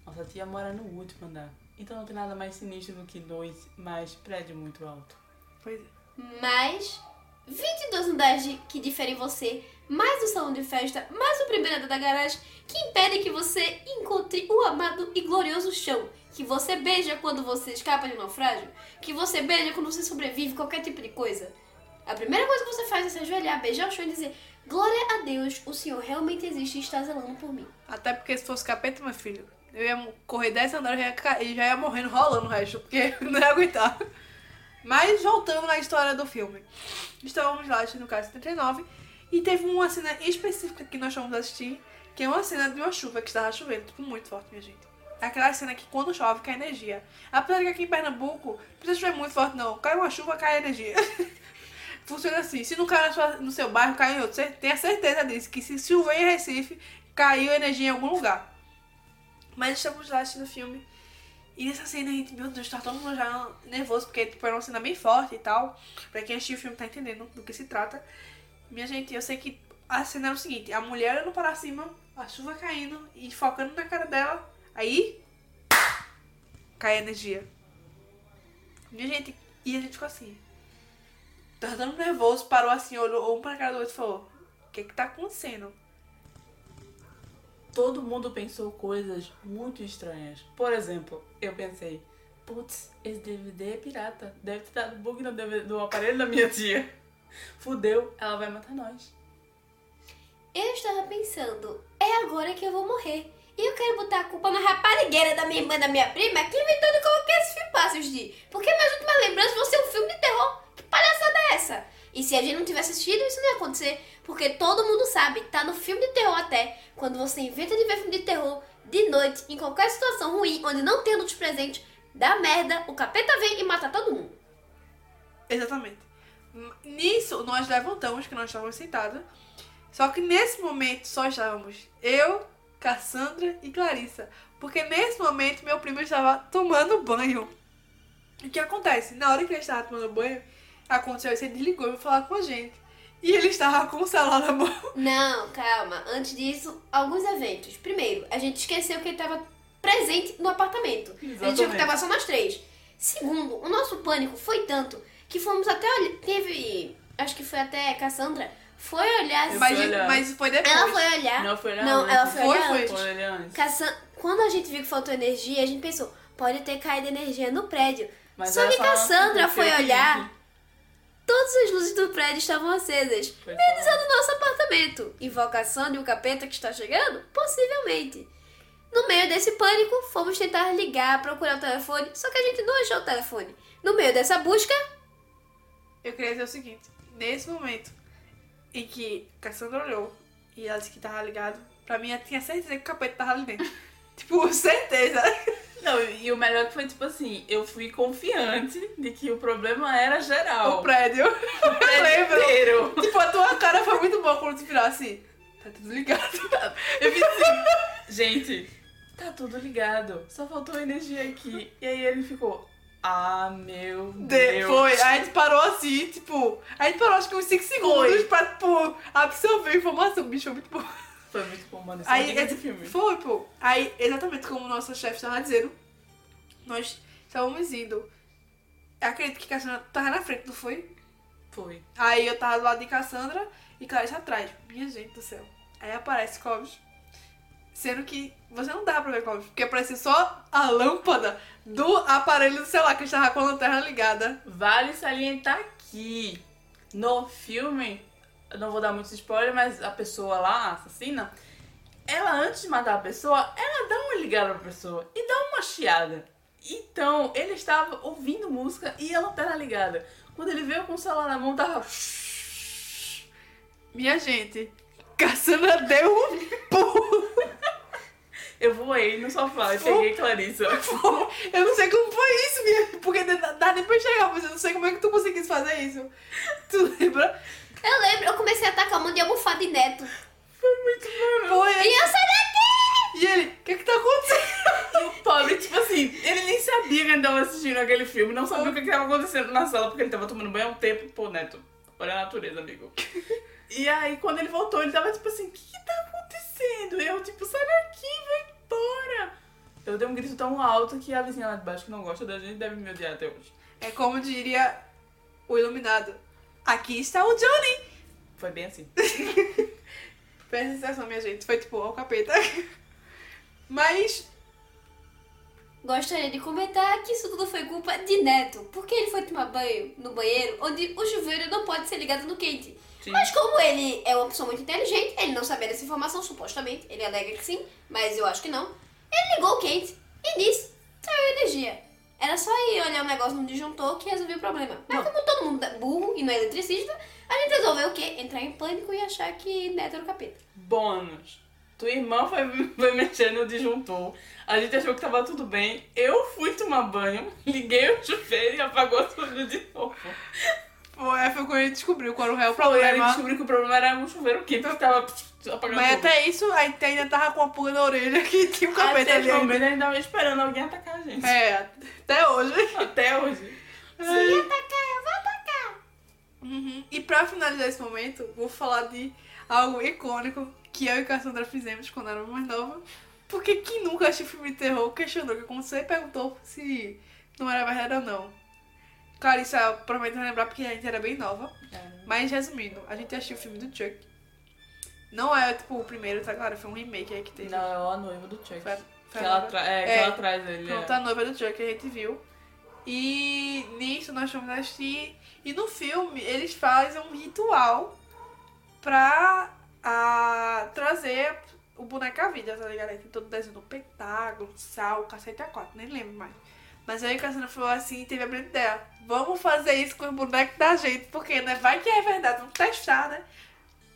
nossa tia mora no último andar. Então não tem nada mais sinistro do que dois mais prédio muito alto. Pois é. Mais 22 andares de- que diferem você, mais o salão de festa, mais o primeiro andar da garagem, que impedem que você encontre o amado e glorioso chão, que você beija quando você escapa de um naufrágio, que você beija quando você sobrevive qualquer tipo de coisa. A primeira coisa que você faz é se ajoelhar, beijar o chão e dizer: Glória a Deus, o Senhor realmente existe e está zelando por mim. Até porque se fosse capeta, meu filho, eu ia correr 10 andares e já ia morrendo rolando o resto, porque não ia aguentar. Mas voltando à história do filme. Estávamos lá assistindo o caso 79 e teve uma cena específica que nós fomos assistir, que é uma cena de uma chuva que estava chovendo, tipo, muito forte, minha gente. Aquela cena que quando chove cai energia. Apesar de que aqui em Pernambuco, não precisa chover muito forte, não. Cai uma chuva, cai energia. Funciona assim. Se não cai sua- no seu bairro, cai em outro. Você tenha certeza disso. Que se chover em Recife, caiu energia em algum lugar. Mas estamos lá assistindo o filme. E nessa cena, a gente, meu Deus, tá todo mundo já nervoso, porque tipo, era uma cena bem forte e tal. Pra quem assistiu o filme tá entendendo do que se trata. Minha gente, eu sei que a cena era o seguinte: a mulher olhando para cima, a chuva caindo e focando na cara dela. Aí. cai a energia. Minha gente, e a gente ficou assim. Tava dando nervoso, parou assim, olhou um pra cara do outro e falou: O que que tá acontecendo? Todo mundo pensou coisas muito estranhas. Por exemplo, eu pensei, putz, esse DVD é pirata. Deve ter dado bug no, DVD do aparelho da minha tia. Fudeu, ela vai matar nós. Eu estava pensando, é agora que eu vou morrer. E eu quero botar a culpa na raparigueira da minha irmã da minha prima que inventou de colocar esses filmaços de. Porque minhas últimas lembranças vão ser um filme de terror. Que palhaçada é essa? E se a gente não tivesse assistido, isso não ia acontecer. Porque todo mundo sabe, tá no filme de terror até. Quando você inventa de ver filme de terror de noite, em qualquer situação ruim, onde não tem adultos presentes, dá merda, o capeta vem e mata todo mundo. Exatamente. Nisso, nós levantamos, que nós estávamos sentados. Só que nesse momento só estávamos eu, Cassandra e Clarissa. Porque nesse momento meu primo estava tomando banho. O que acontece? Na hora que ele estava tomando banho, aconteceu isso, ele desligou e falar com a gente. E ele estava com o celular na mão. Não, calma. Antes disso, alguns eventos. Primeiro, a gente esqueceu que ele estava presente no apartamento. A gente achou que Exatamente. tava só nós três. Segundo, o nosso pânico foi tanto que fomos até. Teve. Acho que foi até Cassandra. Foi olhar. Eu Mas, olhar. mas foi depois. Ela foi olhar. Não foi olhar Não, antes. ela foi, Foi, olhar foi. antes. Foi olhar antes. Cassan- Quando a gente viu que faltou energia, a gente pensou, pode ter caído energia no prédio. Mas Só que Cassandra foi olhar. todas as luzes do prédio estavam acesas, Foi menos a do nosso apartamento. Invocação de um capeta que está chegando? Possivelmente. No meio desse pânico, fomos tentar ligar, procurar o telefone, só que a gente não achou o telefone. No meio dessa busca, Eu queria dizer o seguinte: nesse momento em que Cassandra olhou e ela disse que tava ligado, pra mim eu tinha certeza que o capeta tava ali dentro. tipo, certeza. Não, e o melhor que foi, tipo assim, eu fui confiante de que o problema era geral. O prédio. O prédio Eu lembro. inteiro. tipo, a tua cara foi muito boa quando tu virou assim. Tá tudo ligado. Eu fiz assim, gente, tá tudo ligado. Só faltou energia aqui. E aí ele ficou, ah, meu De- Deus. foi. Aí a gente parou assim, tipo. A gente parou acho que uns 5 segundos Foi. pra, tipo, absorver a informação. Bicho, foi muito bom. Foi muito bom, mano. Esse Aí, é esse filme. Foi, pô. Aí, exatamente como nossa chefe estava dizendo, nós estávamos indo. Eu acredito que Cassandra tava na frente, não foi? Foi. Aí eu tava do lado de Cassandra e Clarice atrás. Minha gente do céu. Aí aparece Cobs. Sendo que você não dava pra ver Cobs, porque apareceu só a lâmpada do aparelho do celular que estava com a lanterna ligada. Vale salientar que no filme, eu não vou dar muitos spoilers, mas a pessoa lá, a assassina, ela antes de matar a pessoa, ela dá uma ligada pra pessoa e dá uma chiada. Então, ele estava ouvindo música e a lanterna ligada. Quando ele veio com o celular na mão, tava. Minha gente, Cassandra deu um pulo. Eu voei no sofá e peguei Clarissa. Eu não sei como foi isso, minha, porque dá nem pra chegar, mas eu não sei como é que tu conseguisse fazer isso. Tu lembra? eu lembro, eu comecei a atacar um monte de almofada em neto. Foi muito. Foi. E eu saí daqui! E ele, o que que tá acontecendo? E o pobre, tipo assim, ele nem sabia que ele tava assistindo aquele filme, não sabia o que que tava acontecendo na sala, porque ele tava tomando banho há um tempo. Pô, Neto, olha a natureza, amigo. E aí, quando ele voltou, ele tava tipo assim, o que que tá acontecendo? E eu, tipo, sai daqui, vai embora. Eu dei um grito tão alto que a vizinha lá de baixo que não gosta da gente deve me odiar até hoje. É como diria o iluminado. Aqui está o Johnny. Foi bem assim. Presta atenção, minha gente. Foi tipo, ó, o capeta. Mas, Gostaria de comentar que isso tudo foi culpa de Neto, porque ele foi tomar banho no banheiro onde o chuveiro não pode ser ligado no quente. Sim. Mas como ele é uma pessoa muito inteligente, ele não sabia dessa informação, supostamente. Ele alega que sim, mas eu acho que não. Ele ligou o quente e nisso saiu energia. Era só ir olhar o negócio no disjuntor que resolvia o problema. Mas Não. como todo mundo é burro e não é eletricista, a gente resolveu o quê? Entrar em pânico e achar que Neto era o capeta. Bônus. Tua irmã foi, foi mexer no disjuntor. A gente achou que tava tudo bem. Eu fui tomar banho, liguei o chuveiro e apagou tudo de novo. Foi, foi quando ele descobriu qual era o Foi, aí problema. descobri que o problema era o chuveiro quente que tava apagando Mas tudo. até isso, a gente ainda tava com a pulga na orelha que tinha um capeta Até ali. esse ainda. momento a gente tava esperando alguém atacar a gente. É, até hoje. Até hoje. Se atacar, eu vou atacar. Uhum. E pra finalizar esse momento, vou falar de algo icônico que eu e Cassandra fizemos quando éramos mais novas. Porque quem nunca assistiu filme de terror questionou que como você perguntou se não era verdade ou não. Clarissa provavelmente vai lembrar porque a gente era bem nova. Mas resumindo, a gente assistiu o filme do Chuck. Não é tipo o primeiro, tá claro? Foi um remake aí que teve. Não, é a noiva do Chuck. Foi, a- Que foi a ela, tra é, que É. ela traz ele. Pronto, é. a noiva do Chuck que a gente viu. E nisso nós fomos assistir. E no filme eles fazem um ritual pra ah, trazer o boneco à vida, tá ligado? Tem todo desenho do pentágono, sal, cacete a quatro, nem lembro mais. Mas aí a Cassandra falou assim e teve a brilhante ideia. Vamos fazer isso com o boneco da gente, porque né, vai que é verdade, vamos testar, né?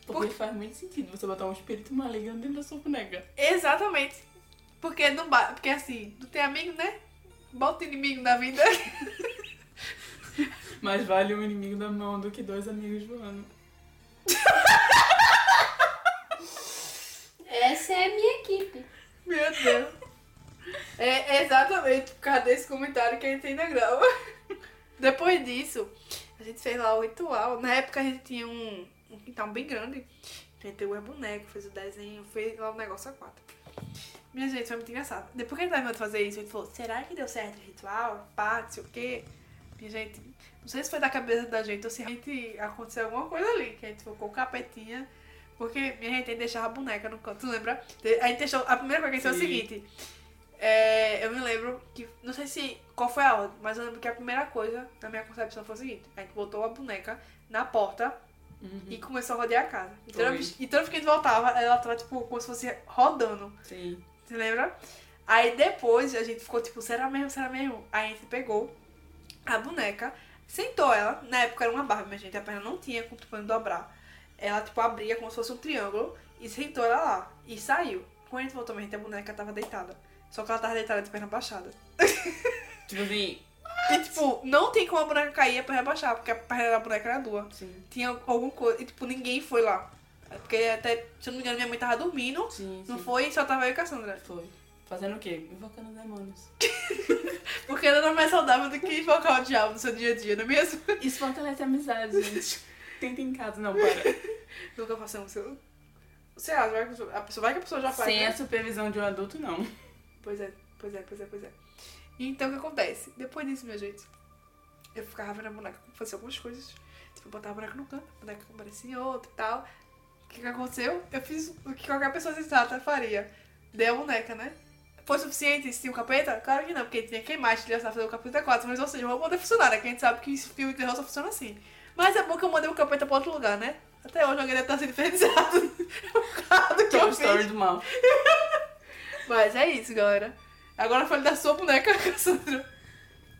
Porque faz muito sentido você botar um espírito maligno dentro da sua boneca. Exatamente. Porque não ba... Porque assim, não tem amigo, né? Bota o inimigo na vida. Mais vale um inimigo da mão do que dois amigos voando. Essa é a minha equipe. Meu Deus. É exatamente por causa desse comentário que a gente ainda grava. Depois disso, a gente fez lá o ritual. Na época a gente tinha um, um quintal bem grande. A gente o boneco, fez o desenho, fez lá o negócio a quatro. Minha gente, foi muito engraçado. Depois que a gente terminou de fazer isso, a gente falou, será que deu certo o ritual? Pá, não sei o quê. Minha gente, não sei se foi da cabeça da gente ou se realmente aconteceu alguma coisa ali. Que a gente colocou o capetinha. Porque minha gente deixava a boneca no canto, tu lembra? A gente deixou. A primeira coisa que a gente fez foi o seguinte. É, eu me lembro que. Não sei se. Qual foi a ordem, mas eu lembro que a primeira coisa na minha concepção foi o seguinte: a gente botou a boneca na porta Uhum. e começou a rodear a casa. E toda, vez, e toda vez que a gente voltava, ela tava, tipo, como se fosse rodando. Sim. Você lembra? Aí depois a gente ficou tipo, será mesmo, será mesmo? Aí a gente pegou a boneca, sentou ela. Na época era uma barba, minha gente, a perna não tinha como dobrar. Ela, tipo, abria como se fosse um triângulo e sentou ela lá. E saiu. Quando a gente voltou, a boneca tava deitada. Só que ela tava deitada de perna baixada. Tipo assim, E, tipo, não tem como a boneca cair e a perna baixar, porque a perna da boneca era dura. sim. Tinha alguma coisa. E, tipo, ninguém foi lá. Porque até, se eu não me engano, minha mãe tava dormindo. Sim, Não sim. foi, só tava eu e Cassandra. Foi. Fazendo o quê? Invocando demônios. Porque nada mais saudável do que invocar o diabo no seu dia a dia, não é mesmo? Isso fortalece a amizade, gente. Tenta em casa, não, para. Nunca façamos seu. Sei lá, vai que a pessoa, vai que a pessoa já faz. Sem né? a supervisão de um adulto, não. Pois é, pois é, pois é, pois é. Então o que acontece? Depois disso, minha gente, eu ficava vendo a boneca fazer algumas coisas. Tipo, eu botava a boneca no canto, a boneca aparecia em outro e tal. O que, que aconteceu? Eu fiz o que qualquer pessoa sensata faria. Dei a boneca, né? Foi suficiente tinha um capeta? Claro que não, porque tinha que queimar, a fazer o capeta 4, mas ou seja, vou poder funcionar, né? Que a gente sabe que esse filme de terror só funciona assim. Mas é bom que eu mandei o capeta pra outro lugar, né? Até hoje alguém deve estar sendo infernizado causa do que é eu o story fiz. do mal. Mas é isso, galera. Agora foi da sua boneca, Cassandra.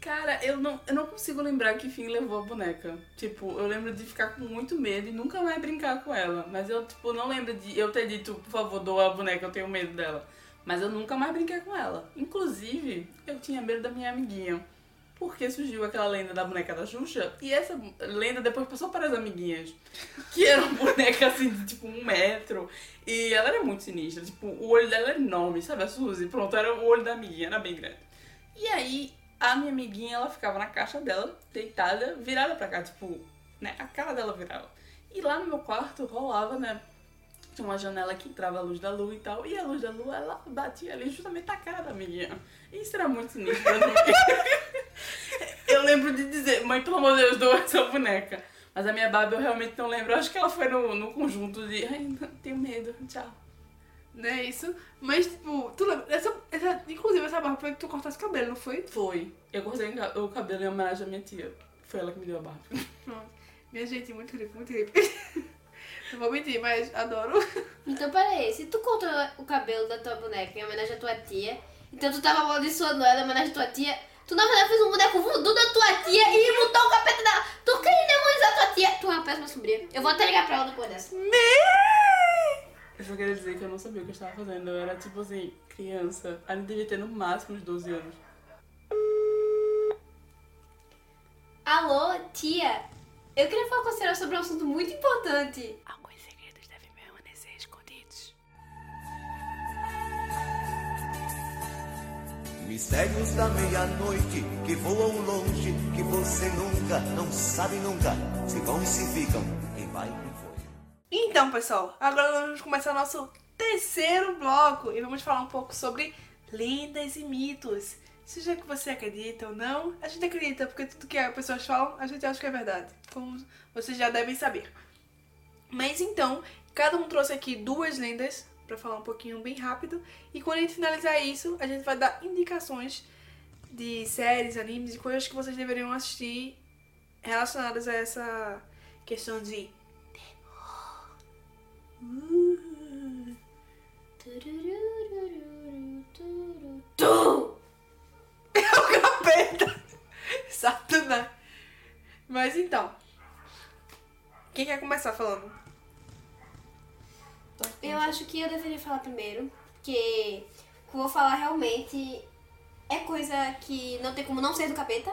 Cara, eu não, eu não consigo lembrar que fim levou a boneca. Tipo, eu lembro de ficar com muito medo e nunca mais brincar com ela. Mas eu, tipo, não lembro de eu ter dito, por favor, doa a boneca, eu tenho medo dela. Mas eu nunca mais brinquei com ela. Inclusive, eu tinha medo da minha amiguinha. Porque surgiu aquela lenda da boneca da Xuxa. E essa lenda depois passou para as amiguinhas. Que era uma boneca assim de tipo um metro. E ela era muito sinistra. Tipo, o olho dela era enorme, sabe? A Suzy. Pronto, era o olho da amiguinha, era bem grande. E aí, a minha amiguinha, ela ficava na caixa dela, deitada, virada pra cá, tipo, né? A cara dela virava. E lá no meu quarto rolava, né? Tinha uma janela que entrava a luz da lua e tal. E a luz da lua, ela batia ali justamente na cara da amiguinha. Isso era muito sinistro mim. eu lembro de dizer, mãe, pelo amor de Deus, doa essa boneca. Mas a minha Barbie eu realmente não lembro. Eu acho que ela foi no, no conjunto de, ai, não, tenho medo, tchau. Não é isso? Mas, tipo, tu lembra? Essa, essa, inclusive, essa barba foi que tu cortasse o cabelo, não foi? Foi. Eu cortei o cabelo em homenagem à minha tia. Foi ela que me deu a Barbie. Pronto. Minha gente, muito creepy, muito creepy. Não vou mentir, mas adoro. Então, peraí, se tu cortou o cabelo da tua boneca em homenagem à tua tia, então tu tava amaldiçoando ela em homenagem à tua tia, tu na verdade fez um boneco voodoo da tua tia e botou o capeta dela. Tu queria demonizar tua tia. Tu é uma péssima sobrinha. Eu vou até ligar pra ela depois dessa. Eu só queria dizer que eu não sabia o que eu estava fazendo. Eu era tipo assim, criança. Ali devia ter no máximo uns 12 anos. Alô, tia? Eu queria falar com a senhora sobre um assunto muito importante. Alguns Mistérios da meia-noite que voam longe, que você nunca, não sabe nunca, se vão e se ficam, quem vai e foi. Então, pessoal, agora vamos começar nosso terceiro bloco e vamos falar um pouco sobre lendas e mitos. Seja que você acredita ou não, a gente acredita, porque tudo que as pessoas falam, a gente acha que é verdade. Como vocês já devem saber. Mas então, cada um trouxe aqui duas lendas pra falar um pouquinho bem rápido. E quando a gente finalizar isso, a gente vai dar indicações de séries, animes e coisas que vocês deveriam assistir relacionadas a essa questão de Tu! capeta! Satanás! Mas então. Quem quer começar falando? Eu acho que eu deveria falar primeiro, porque o que eu vou falar realmente é coisa que não tem como não ser do capeta.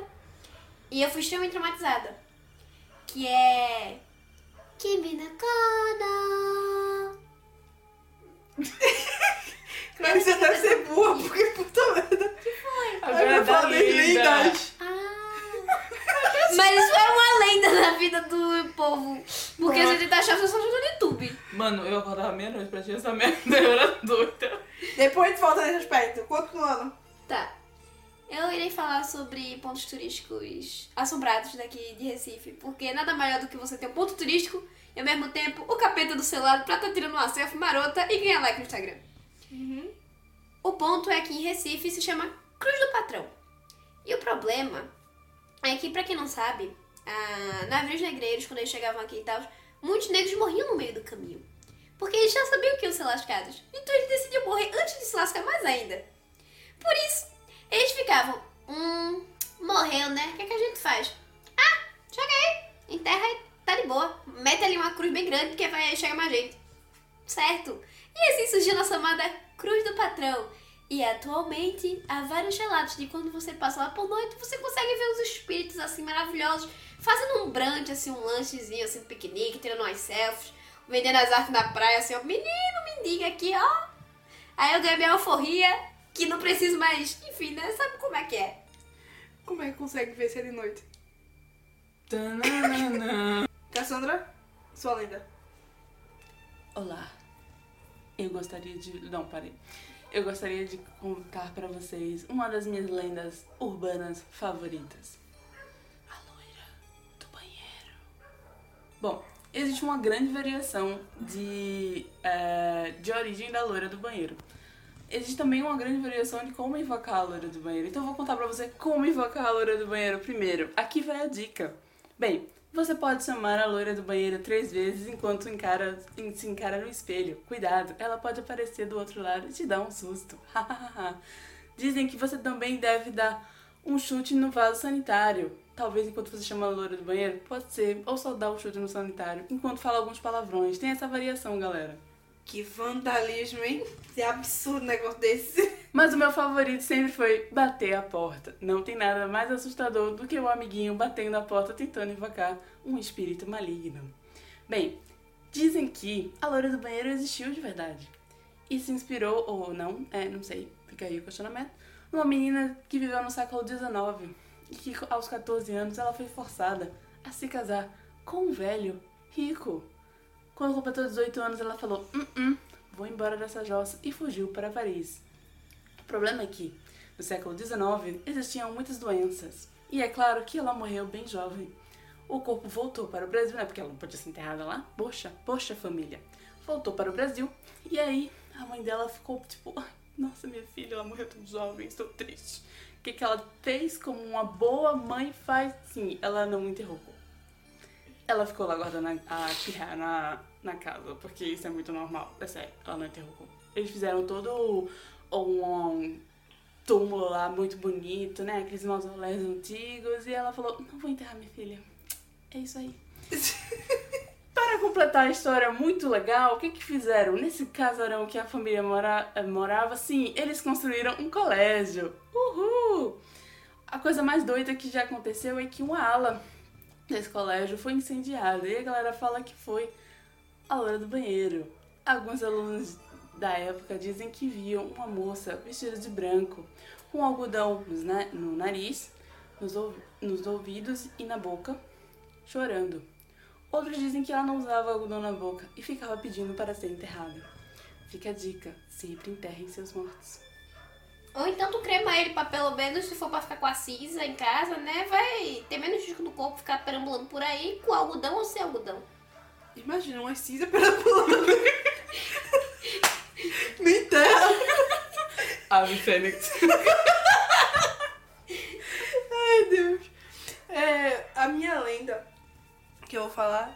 E eu fui extremamente traumatizada. Que é. Kimi na Kana. Claro que você deve ser burra, porque puta merda. Agora Ai, é da fala das lenda. lendas. Ah! Mas isso é uma lenda na vida do povo. Porque a gente tá achando que só ajuda no YouTube. Mano, eu acordava meia-noite pra assistir essa merda. Eu era doida. Depois a gente volta nesse aspecto. Continuando. Tá. Eu irei falar sobre pontos turísticos assombrados daqui de Recife, porque nada melhor do que você ter um ponto turístico e ao mesmo tempo o capeta do seu lado pra estar tirando uma selfie marota e ganhar like no Instagram. O ponto é que em Recife se chama Cruz do Patrão. E o problema é que, pra quem não sabe, ah, navios negreiros, quando eles chegavam aqui e tal, muitos negros morriam no meio do caminho. Porque eles já sabiam que iam ser lascados. Então eles decidiam morrer antes de se lascar mais ainda. Por isso, eles ficavam, hum, morreu, né? O que, é que a gente faz? Ah, joga aí, enterra aí, tá de boa. Mete ali uma cruz bem grande porque vai chegar mais gente. Certo? E assim surgiu a nossa amada Cruz do Patrão. E atualmente há vários relatos de quando você passa lá por noite, você consegue ver os espíritos assim maravilhosos, fazendo um brunch, assim, um lanchezinho, assim, um piquenique, tirando umas selfies, vendendo as artes na praia, assim, ó, menino, mendiga aqui, ó. Aí eu ganhei minha alforria, que não preciso mais, enfim, né? Sabe como é que é? Como é que consegue ver se é de noite? Tananana. Cassandra, sua lenda. Olá. Eu gostaria de. Não, parei. Eu gostaria de contar pra vocês uma das minhas lendas urbanas favoritas. A loira do banheiro. Bom, existe uma grande variação de, é, de origem da loira do banheiro. Existe também uma grande variação de como invocar a loira do banheiro. Então eu vou contar pra você como invocar a loira do banheiro primeiro. Aqui vai a dica. Bem, você pode chamar a loira do banheiro três vezes enquanto encara, se encara no espelho. Cuidado, ela pode aparecer do outro lado e te dar um susto. Dizem que você também deve dar um chute no vaso sanitário. Talvez enquanto você chama a loira do banheiro, pode ser, ou só dar um chute no sanitário, enquanto fala alguns palavrões. Tem essa variação, galera. Que vandalismo, hein? É absurdo um negócio desse. Mas o meu favorito sempre foi bater a porta. Não tem nada mais assustador do que o amiguinho batendo a porta tentando invocar um espírito maligno. Bem, dizem que a loira do banheiro existiu de verdade. E se inspirou, ou não, é, não sei, fica aí o questionamento, numa menina que viveu no século XIX e que aos 14 anos ela foi forçada a se casar com um velho rico. Quando completou 18 anos, ela falou: hum, hum, vou embora dessa jossa e fugiu para Paris. O problema é que, no século XIX, existiam muitas doenças. E é claro que ela morreu bem jovem. O corpo voltou para o Brasil, né? Porque ela não podia ser enterrada lá. Poxa, poxa, família. Voltou para o Brasil. E aí, a mãe dela ficou tipo: "Ai, Nossa, minha filha, ela morreu tão jovem, estou triste. O que, que ela fez como uma boa mãe faz? Sim, ela não enterrou. Ela ficou lá guardando a, pirra na, na casa, porque isso é muito normal. É sério, ela não corpo. Eles fizeram todo um, túmulo lá muito bonito, né? Aqueles mausoléus antigos. E ela falou: Não vou enterrar minha filha. É isso aí. Para completar a história muito legal, o que que fizeram? Nesse casarão que a família mora, morava, sim, eles construíram um colégio. Uhul! A coisa mais doida que já aconteceu é que uma ala desse colégio foi incendiada. E a galera fala que foi a loira do banheiro. Alguns alunos da época dizem que viam uma moça vestida de branco, com algodão no nariz, nos, nos ouvidos e na boca, chorando. Outros dizem que ela não usava algodão na boca e ficava pedindo para ser enterrada. Fica a dica, sempre enterrem seus mortos. Ou então tu crema ele pra pelo menos, se for pra ficar com a cinza em casa, né? Vai ter menos risco do corpo ficar perambulando por aí com algodão ou sem algodão. Imagina uma cinza perambulando. Me enterra. Ave Fênix. Ai, Deus. É, a minha lenda que eu vou falar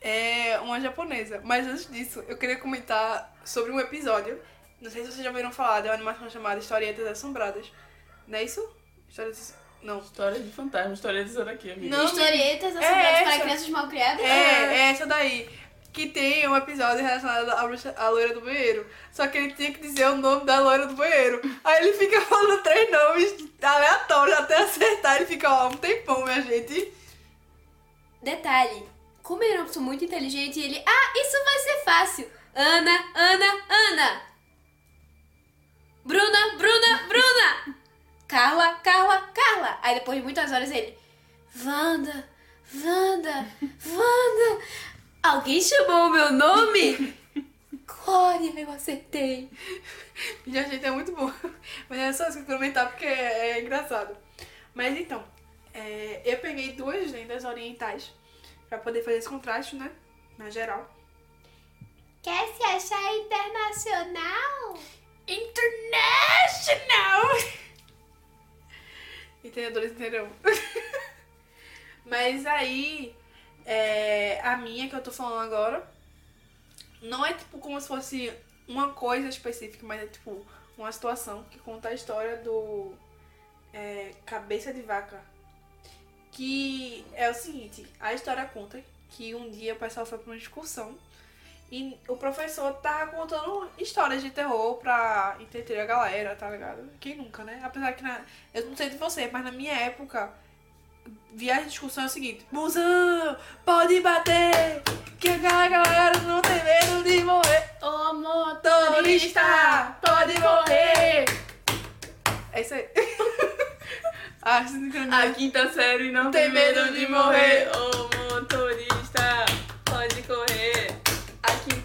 é uma japonesa. Mas antes disso, eu queria comentar sobre um episódio. Não sei se vocês já ouviram falar de uma animação chamada Historietas Assombradas. Não é isso? Histórias... Não. História de fantasma, história de aqui, amiga. Não, Historietas é assombradas para crianças mal criadas. É, é essa daí. Que tem um episódio relacionado à, bruxa- à loira do banheiro. Só que ele tinha que dizer o nome da loira do banheiro. Aí ele fica falando três nomes aleatórios até acertar. Ele fica, ó, um tempão, minha gente. Detalhe, como ele é uma pessoa muito inteligente, ele. Ah, isso vai ser fácil. Ana, Ana, Ana. Bruna, Bruna, Bruna. Carla, Carla, Carla. Aí depois de muitas horas ele. Wanda, Wanda, Wanda. Alguém chamou o meu nome? Glória, eu acertei. Minha gente é muito boa. Mas é só isso comentar porque é, é engraçado. Mas então, é, eu peguei duas lendas orientais pra poder fazer esse contraste, né? Na geral. Quer se achar internacional? International! Entendedores entenderão. Mas aí, é, a minha que eu tô falando agora, não é tipo como se fosse uma coisa específica, mas é tipo uma situação que conta a história do é, Cabeça de Vaca. Que é o seguinte, a história conta que um dia o pessoal foi pra uma excursão e o professor tava contando histórias de terror pra entreter a galera, tá ligado? Quem nunca, né? Apesar que na, eu não sei de você, mas na minha época, viagem de discussão é o seguinte: Busão, pode bater, que a galera não tem medo de morrer. Ô Motorista, pode morrer. É isso aí. ah, não entendeu? A quinta série não Tem tem medo medo de morrer. Ô motorista.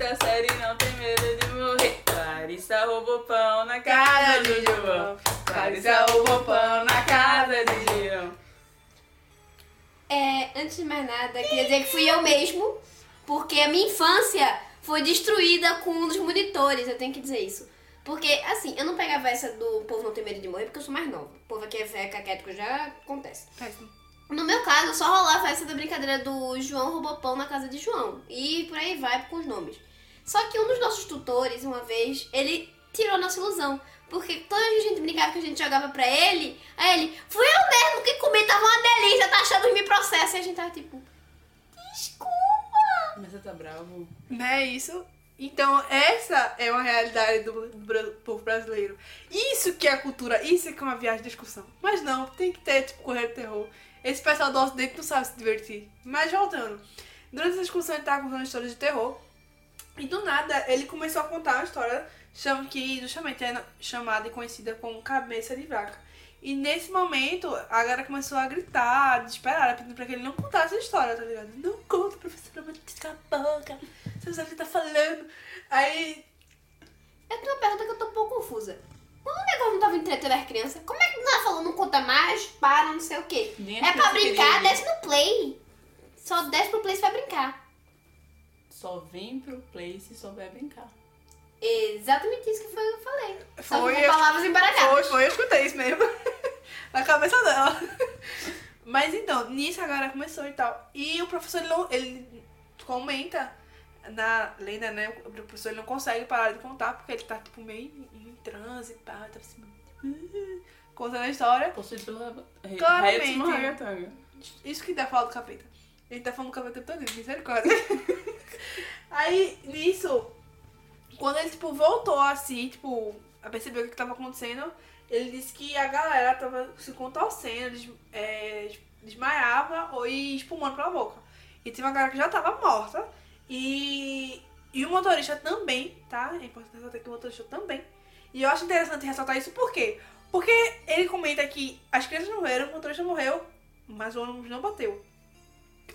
A quinta série não tem medo de morrer. Larissa roubou pão na casa de João. Larissa roubou pão na casa de João. É, antes de mais nada, queria dizer que fui eu mesmo, porque a minha infância foi destruída com um dos monitores, eu tenho que dizer isso. Porque, assim, eu não pegava essa do povo não ter medo de morrer, porque eu sou mais nova. O povo aqui é velho, caquético, já acontece. Péssimo. No meu caso, só rolava essa da brincadeira do João roubou pão na casa de João. E por aí vai com os nomes. Só que um dos nossos tutores, uma vez, ele tirou a nossa ilusão. Porque toda vez que a gente brincava que a gente jogava pra ele, aí ele, fui eu mesmo que comi, tava uma delícia, tá achando que me processa. E a gente tava tipo, desculpa. Mas você tá bravo? Não é isso? Então, essa é uma realidade do bra- povo brasileiro. Isso que é a cultura, isso que é uma viagem de discussão. Mas não, tem que ter, tipo, correr de terror. Esse pessoal do ocidente não sabe se divertir. Mas voltando. Durante essa discussão ele tava contando histórias de terror. E do nada ele começou a contar uma história que justamente é chamada e conhecida como cabeça de vaca. E nesse momento a galera começou a gritar, desesperada, pedindo pra que ele não contasse a história, tá ligado? Não conta, professora, vai te a boca. Você não sabe o que tá falando. Aí. Eu tenho uma pergunta que eu tô um pouco confusa. Quando o negócio não tava entretendo as crianças, como é que não falou não conta mais, para, não sei o quê? Nem É pra brincar, queriam. desce no play. Só desce pro play se vai brincar. Só vem pro play se souber brincar. Exatamente isso que foi que eu falei. Só Foi, com palavras embaralhadas. Foi, foi, eu escutei isso mesmo. Na cabeça dela. Mas então, nisso a galera começou e tal. E o professor, ele, não- ele comenta na lenda, né? O professor ele não consegue parar de contar porque ele tá, tipo, meio em, em transe, pá, tá assim, contando a história. Possuído pela Claramente. Ragatanga. Isso que tá falando do capeta. Ele tá falando do capeta todo dia, misericórdia. Aí, nisso, quando ele, tipo, voltou assim, tipo, a perceber o que tava acontecendo, ele disse que a galera tava se contorcendo, des, é, desmaiava ia espumando pela boca. E tinha uma galera que já tava morta. E, e o motorista também, tá? É importante ressaltar que o motorista também. E eu acho interessante ressaltar isso por quê? Porque ele comenta que as crianças morreram, o motorista morreu, mas o ônibus não bateu.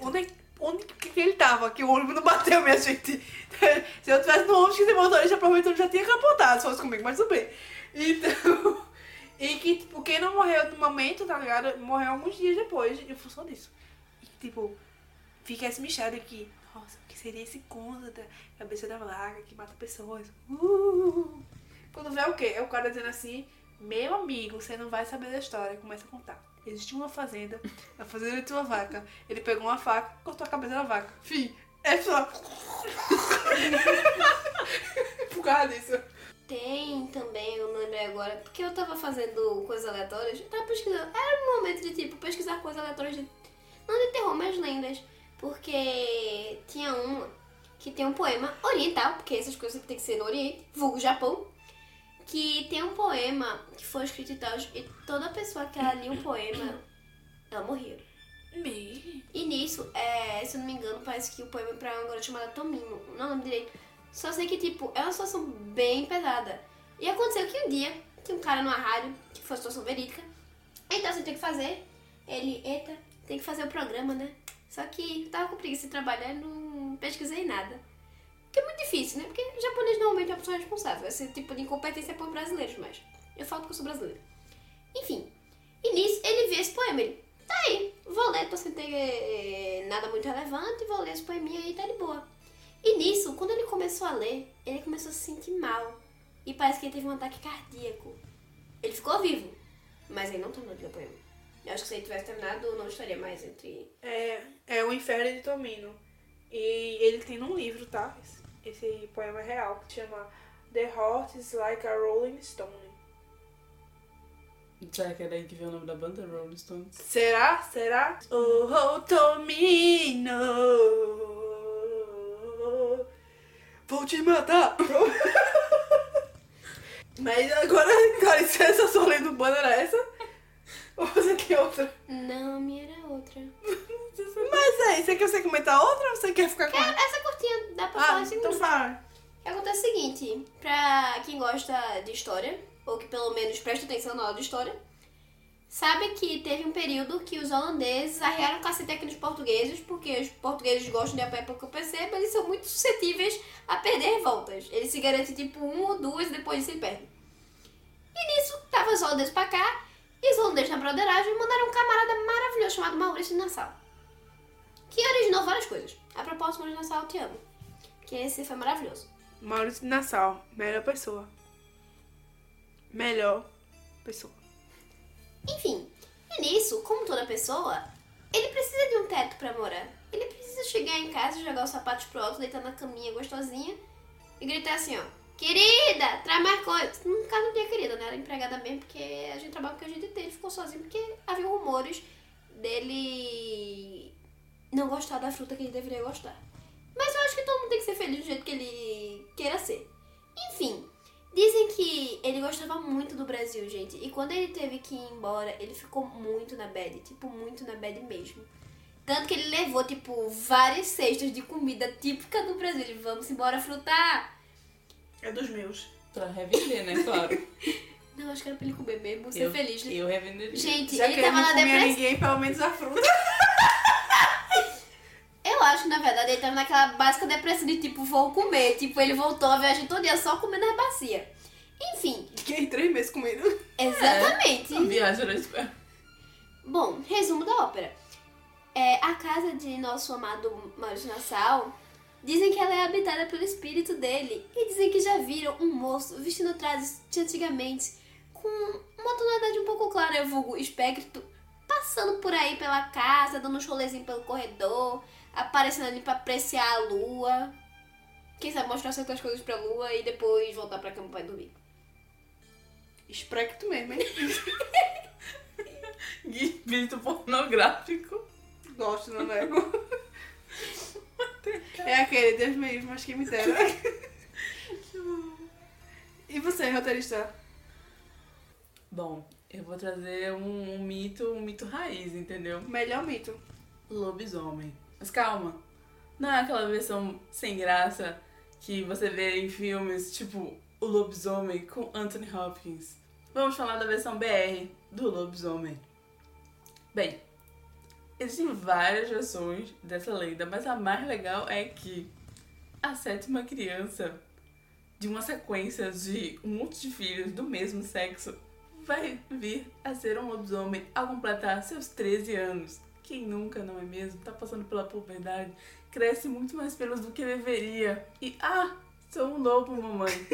Onde, onde que ele tava? Que o ônibus não bateu, minha gente. Se eu tivesse no ônibus que esse motorista, provavelmente já tinha capotado se fosse comigo, mas tudo bem. Então. E que, tipo, quem não morreu no momento, tá ligado? Morreu alguns dias depois, em função disso. E, tipo, fica esse mistério que, nossa, o que seria esse conto da cabeça da vaca que mata pessoas? Uh! Quando vê o quê? É o cara dizendo assim, meu amigo, você não vai saber da história. Começa a contar. Existia uma fazenda, na fazenda tinha uma vaca. Ele pegou uma faca, cortou a cabeça da vaca. Fim. É só. Por causa disso. Tem também, eu não lembrei agora, porque eu tava fazendo coisas aleatórias, eu tava pesquisando. Era um momento de tipo pesquisar coisas aleatórias de. Não de terror, mas lendas. Porque tinha uma que tem um poema oriental, porque essas coisas tem que ser no Oriente, vulgo Japão. Que tem um poema que foi escrito e tal, e toda pessoa que ela lia o poema, ela morria. Me. E nisso, é, se eu não me engano, parece que o poema é pra uma garota chamada Tomino. Não lembro direito. Só sei que, tipo, é uma situação bem pesada. E aconteceu que um dia, tinha um cara numa rádio, que foi uma situação verídica. Então, você tem que fazer. Ele, eita, tem que fazer o programa, né? Só que tava com preguiça de trabalhar e não pesquisei nada. Porque é muito difícil, né? Porque japonês normalmente é uma pessoa responsável. Esse tipo de incompetência é por brasileiros, mas eu falo que eu sou brasileira. Enfim. E nisso, ele viu esse poema. Ele, tá aí, vou ler, tô sem ter eh, nada muito relevante, vou ler esse poeminha aí, tá de boa. E nisso, quando ele começou a ler, ele começou a se sentir mal. e parece que ele teve um ataque cardíaco. Ele ficou vivo, mas ele não terminou de ler o poema. Eu acho que se ele tivesse terminado, não estaria mais entre. É, é o Inferno de Tomino. E ele tem num livro, tá? Esse, poema é real, que chama The Heart is Like a Rolling Stone. Será que é daí que vem o nome da banda, Rolling Stones? Será? Será? Oh, oh Tomino. Vou te matar. Mas agora, com licença, sua lenda urbana era essa? Ou você tem outra? Não, a minha era outra. Mas aí, você quer você comentar outra ou você quer ficar com Cara, essa curtinha dá pra Ah, falar assim. então fala. O que acontece é o seguinte, pra quem gosta de história, ou que pelo menos presta atenção na aula de história, sabe que teve um período que os holandeses arriaram o cacete aqui nos portugueses, porque os portugueses gostam de apanhar pouco percebo, eles são muito suscetíveis a perder revoltas. Eles se garantem tipo um ou duas e depois se perdem. E nisso, tava os holandeses pra cá, e os holandeses na broderagem mandaram um camarada maravilhoso chamado Maurício de Nassau. Que originou várias coisas. A propósito, Maurício Nassau, eu te amo. Que esse foi maravilhoso. Maurício Nassau, melhor pessoa. Melhor pessoa. Enfim, e nisso, como toda pessoa, ele precisa de um teto pra morar. Ele precisa chegar em casa, jogar os sapatos pro alto, deitar na caminha gostosinha e gritar assim, ó. Querida, traz mais coisas. No caso não tinha querida, né? Era empregada mesmo, porque a gente trabalha que a gente tem. Ele ficou sozinho porque havia rumores dele não gostar da fruta que ele deveria gostar. Mas eu acho que todo mundo tem que ser feliz do jeito que ele queira ser. Enfim, Dizem que ele gostava muito do Brasil, gente. E quando ele teve que ir embora, ele ficou muito na bad. Tipo, muito na bad mesmo. Tanto que ele levou, tipo, várias cestas de comida típica do Brasil. Ele, vamos embora frutar. É dos meus. Pra revender, né? Claro. Não, acho que era pra ele comer mesmo, ser eu, feliz. né? Eu revenderia. Gente, Já ele tava não na depressão. ninguém, pelo menos a fruta. Eu acho que, na verdade, ele tava naquela básica depressão de, tipo, vou comer. Tipo, ele voltou a viagem todo dia só comendo as bacia. Enfim, Fiquei três meses comendo. exatamente. A viagem era espera. Bom, resumo da ópera. É, a casa de nosso amado Maurício Nassau, dizem que ela é habitada pelo espírito dele. E dizem que já viram um moço vestindo trajes de antigamente, com uma tonalidade um pouco clara, eu vulgo espectro, passando por aí pela casa, dando um rolezinho pelo corredor, aparecendo ali pra apreciar a lua. Quem sabe mostrar certas coisas pra lua e depois voltar pra cama pra ir dormir. Espectro mesmo, hein? Espírito pornográfico. Gosto, não nego. É aquele, Deus me livre, mas quem me dera. E você, roteirista? Bom, eu vou trazer um, um mito, um mito raiz, entendeu? Melhor mito. Lobisomem. Mas calma. Não é aquela versão sem graça que você vê em filmes, tipo O Lobisomem com Anthony Hopkins. Vamos falar da versão BR do Lobisomem. Bem, existem várias versões dessa lenda, mas a mais legal é que a sétima criança de uma sequência de um monte de filhos do mesmo sexo vai vir a ser um lobisomem ao completar seus 13 anos. Quem nunca, não é mesmo? Tá passando pela puberdade, cresce muito mais pelos do que deveria. E, ah, sou um lobo, mamãe.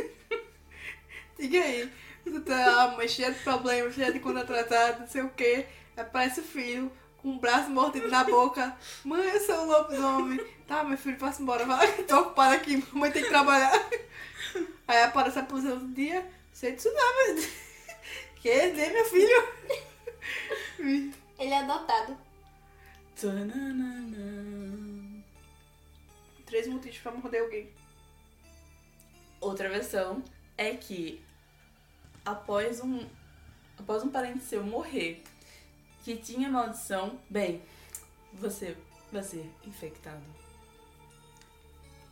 Diga aí. Você tá a mãe cheia de problemas, cheia de conta tratada, não sei o quê. Aparece o filho com o braço mordido na boca. Mãe, eu sou um lobisomem. Tá, meu filho, passa embora. Vai, tô ocupada aqui. Mamãe tem que trabalhar. Aí aparece a posição do dia. Sei disso não, mas... Quer dizer, meu filho? Ele é adotado. Tananana. Três motivos pra morder alguém. Outra versão é que após um após um parente seu morrer que tinha maldição, bem, você vai ser infectado.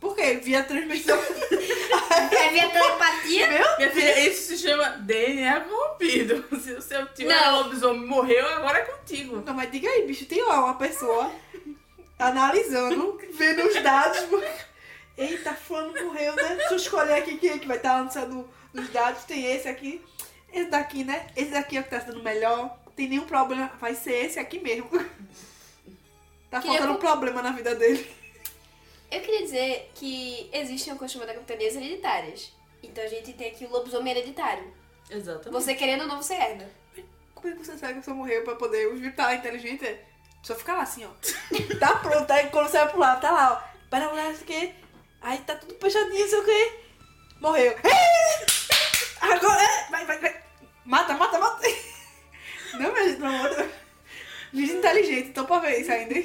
Por quê? Via transmissão. É via telepatia? Minha filha, isso se chama DNA corrompido. Se o seu tio Não. lobisomem e morreu, agora é contigo. Não, mas diga aí, bicho, tem lá uma pessoa analisando, vendo os dados. Eita, fulano morreu, né? Deixa eu escolher aqui quem é que vai estar lançando os dados. Tem esse aqui. Esse daqui, né? Esse daqui é o que tá sendo melhor. Tem nenhum problema. Vai ser esse aqui mesmo. Tá Queria faltando um problema na vida dele. Eu queria dizer que existe uma coisa chamada capitanias hereditárias. Então a gente tem aqui o lobisomem hereditário. Exatamente. Você querendo ou não, você herda. Como é que você sabe que a pessoa morreu pra poder estar inteligente? Só ficar lá assim, ó. Tá pronto, aí quando você vai pro lado, tá lá, ó. Para lá, não sei o quê. Aí tá tudo fechadinho, não sei o quê. Morreu. Agora, é, vai, vai, vai. Mata, mata, mata. Não, minha gente, pelo amor de Deus. Vídeo inteligente, tô pra ver isso ainda.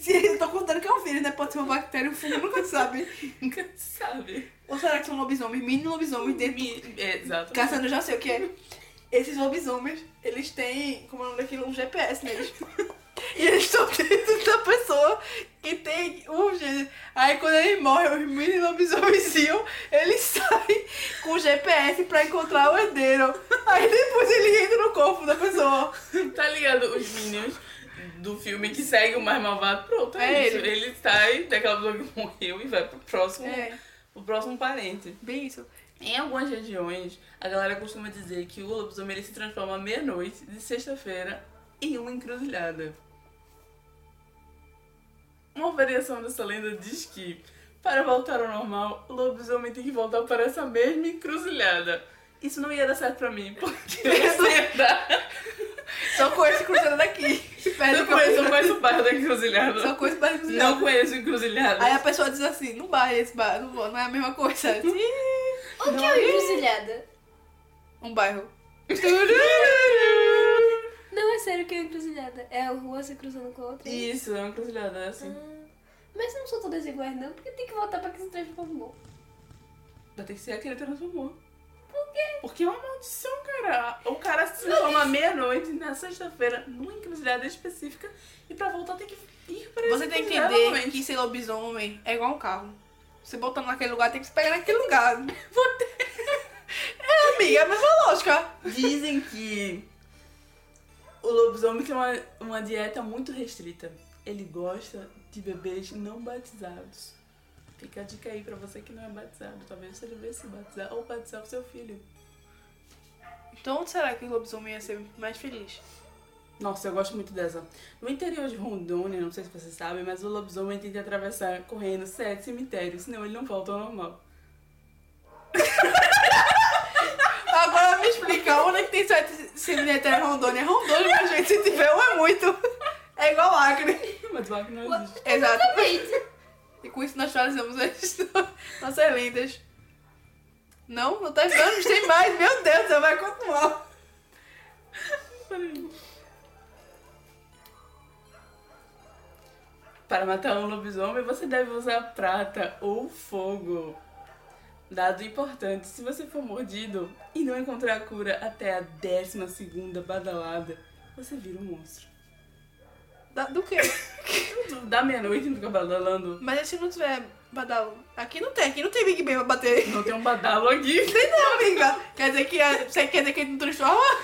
Se eu tô contando que é um vírus, né? Pode ser uma bactéria, um fungo, nunca sabe. Nunca sabe. Ou será que são lobisomens, mini lobisomens dentro Mi- é, Exato. Caçando, já sei o que é. Esses lobisomens, eles têm, como é o nome daquilo, um GPS neles. E eles estão dentro da pessoa que tem um gênero. Aí quando ele morre, os mini lobisomenzinhos, eles saem com o GPS pra encontrar o herdeiro. Aí depois ele entra no corpo da pessoa. Tá ligado? Os Minions do filme que segue o mais malvado. Pronto, é, É isso. ele. Ele sai daquela pessoa que morreu e vai pro próximo, É, pro próximo parente. bem isso. Em algumas regiões, a galera costuma dizer que o lobisomem ele se transforma à meia-noite de sexta-feira em uma encruzilhada. Uma variação dessa lenda diz que, para voltar ao normal, o lobisomem tem que voltar para essa mesma encruzilhada. Isso não ia dar certo pra mim, porque eu andar. Só conheço cruzando daqui. Perto Não do conheço, não conheço o bairro da encruzilhada. Só conheço perto do cruzando. Não conheço encruzilhada. Aí a pessoa diz assim, não vai esse bairro, não, vou, não é a mesma coisa. O que é uma encruzilhada? Um bairro. Não, é sério o que é uma encruzilhada. É a rua se cruzando com a outra. Isso, é uma encruzilhada, é assim. Ah, Mas não são todas iguais, não, porque tem que voltar pra que se transformou. Vai ter que ser aquele que transformou. Por quê? Porque é uma maldição, cara. O cara se transforma meia-noite na sexta-feira numa encruzilhada específica e pra voltar tem que ir para Você tem que entender que ser lobisomem é igual um carro. Você botando naquele lugar, tem que se pegar naquele lugar. É, amiga, é a mesma lógica. Dizem que o lobisomem tem uma, uma dieta muito restrita. Ele gosta de bebês não batizados. Fica a dica aí pra você que não é batizado. Talvez você devesse se batizar ou batizar o seu filho. Então onde será que o lobisomem ia ser mais feliz? Nossa, eu gosto muito dessa. No interior de Rondônia, não sei se você sabe, mas o lobisomem tem que atravessar correndo sete cemitérios, senão ele não volta ao normal. Agora me explica, onde é que tem sete cemitério Rondônia? É Rondônia, minha gente, se tiver um é muito. É igual Acre. Mas o Acre não existe. Exatamente. E com isso nós finalizamos as nossas lendas. Não, não tá vendo? Tem mais. Meu Deus, você vai continuar. Para matar um lobisomem, você deve usar prata ou fogo. Dado importante, se você for mordido e não encontrar cura até a décima segunda badalada, você vira um monstro. Da- do quê? Da meia-noite não fica badalando. Mas se não tiver badalo? Aqui não tem, aqui não tem Big Ben pra bater. Não tem um badalo aqui. Tem não, amiga. Quer dizer que é- você quer dizer que ele não transforma?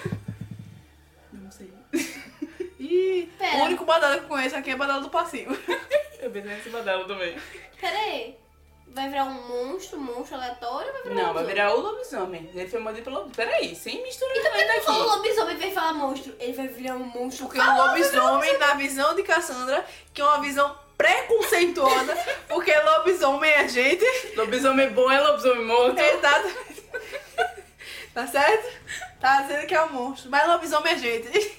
Não sei. Ih, Pera. o único badalo que eu conheço aqui é badalo do passinho. Eu pensei nesse badalo também. Pera aí. Vai virar um monstro, um monstro aleatório ou vai virar um Não, vai lobisomem? virar o lobisomem. Ele foi mordido pelo lobisomem. Peraí, sem misturar Então por que falou aqui. lobisomem vem falar monstro? Ele vai virar um monstro. Porque o lobisomem, na visão de Cassandra, que é uma visão preconceituosa, porque lobisomem é gente. Lobisomem bom é lobisomem morto. Exatamente. Tá certo? Tá dizendo que é um monstro. Mas lobisomem é gente.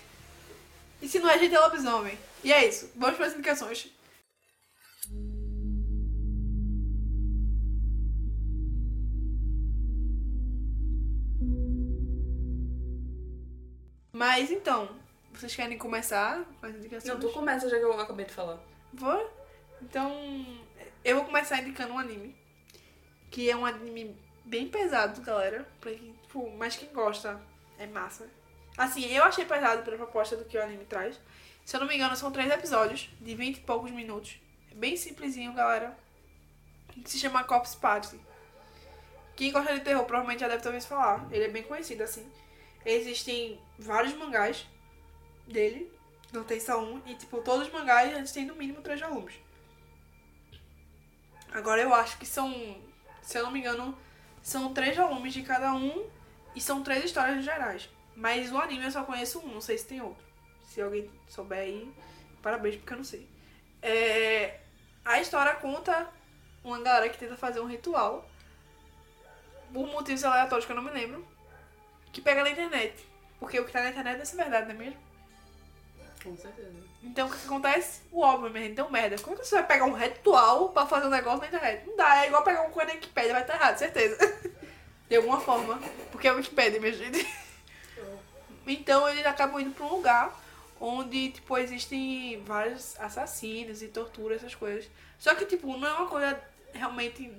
E se não é gente, é lobisomem. E é isso. Vamos para as indicações. Mas então, vocês querem começar com as indicações? Não, tu começa já que eu acabei de falar. Vou? Então, eu vou começar indicando um anime. Que é um anime bem pesado, galera. Pra quem, tipo, mas quem gosta é massa. Assim, eu achei pesado pela proposta do que o anime traz. Se eu não me engano, são três episódios de 20 e poucos minutos. É bem simplesinho, galera. Que se chama Cops Party. Quem gosta de terror provavelmente já deve ter ouvido falar. Ele é bem conhecido, assim. Existem vários mangás dele. Não tem só um. E, tipo, todos os mangás eles têm no mínimo três volumes. Agora eu acho que são, se eu não me engano, são três volumes de cada um e são três histórias gerais. Mas o anime eu só conheço um, não sei se tem outro. Se alguém souber aí, parabéns, porque eu não sei. É, a história conta uma galera que tenta fazer um ritual por motivos aleatórios que eu não me lembro, que pega na internet. Porque o que tá na internet deve ser verdade, não é mesmo? Com certeza. Então o que, acontece? O óbvio, minha gente, deu merda. Como é que você vai pegar um ritual pra fazer um negócio na internet? Não dá, é igual pegar uma coisa na Wikipedia, vai estar errado, certeza. De alguma forma. Porque é a Wikipedia, minha gente. Então eles acabam indo pra um lugar onde, tipo, existem vários assassinos e tortura, essas coisas. Só que, tipo, não é uma coisa realmente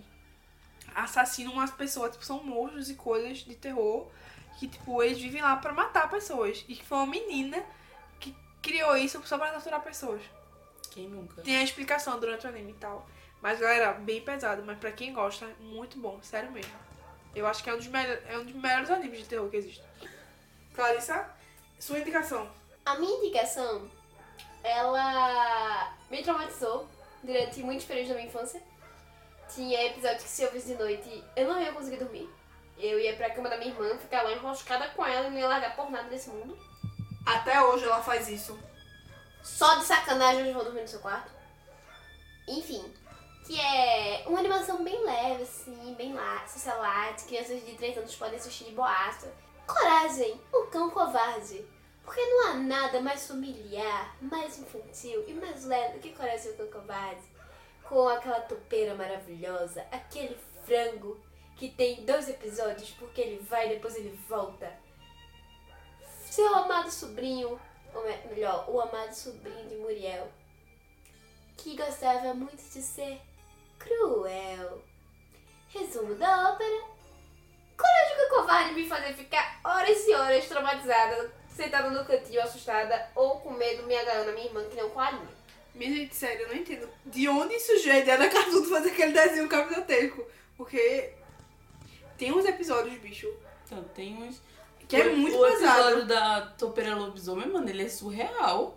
assassinam umas pessoas, tipo, são monstros e coisas de terror que, tipo, eles vivem lá pra matar pessoas. E que foi uma menina que criou isso só pra torturar pessoas. Quem nunca? Tem a explicação durante o anime e tal. Mas, galera, bem pesado. Mas pra quem gosta, é muito bom. Sério mesmo. Eu acho que é um dos, melhor, é um dos melhores animes de terror que existe. Clarissa, sua indicação. A minha indicação, ela me traumatizou durante muitos períodos da minha infância. Tinha episódios que se eu visse de noite, eu não ia conseguir dormir. Eu ia pra cama da minha irmã, ficar lá enroscada com ela e não ia largar por nada desse mundo. Até hoje ela faz isso. Só de sacanagem eu vou dormir no seu quarto. Enfim, que é uma animação bem leve, assim, bem lá, socialite, crianças de 3 anos podem assistir de boaça. Coragem, o cão covarde. Porque não há nada mais familiar, mais infantil e mais leve do que Coragem, o cão covarde. Com aquela topeira maravilhosa, aquele frango que tem dois episódios porque ele vai e depois ele volta. Seu amado sobrinho, ou me- melhor, o amado sobrinho de Muriel, que gostava muito de ser cruel. Resumo da ópera. Coragem covarde me fazer ficar horas e horas traumatizada, sentada no cantinho assustada ou com medo me agarrando a minha irmã que nem um coelhinho. Minha gente, sério, eu não entendo. De onde surgiu a ideia da de fazer aquele desenho capitotesco? Porque tem uns episódios, bicho, Então, tem uns. que é o, muito o pesado. episódio da Topeira Lobisomem, mano, ele é surreal.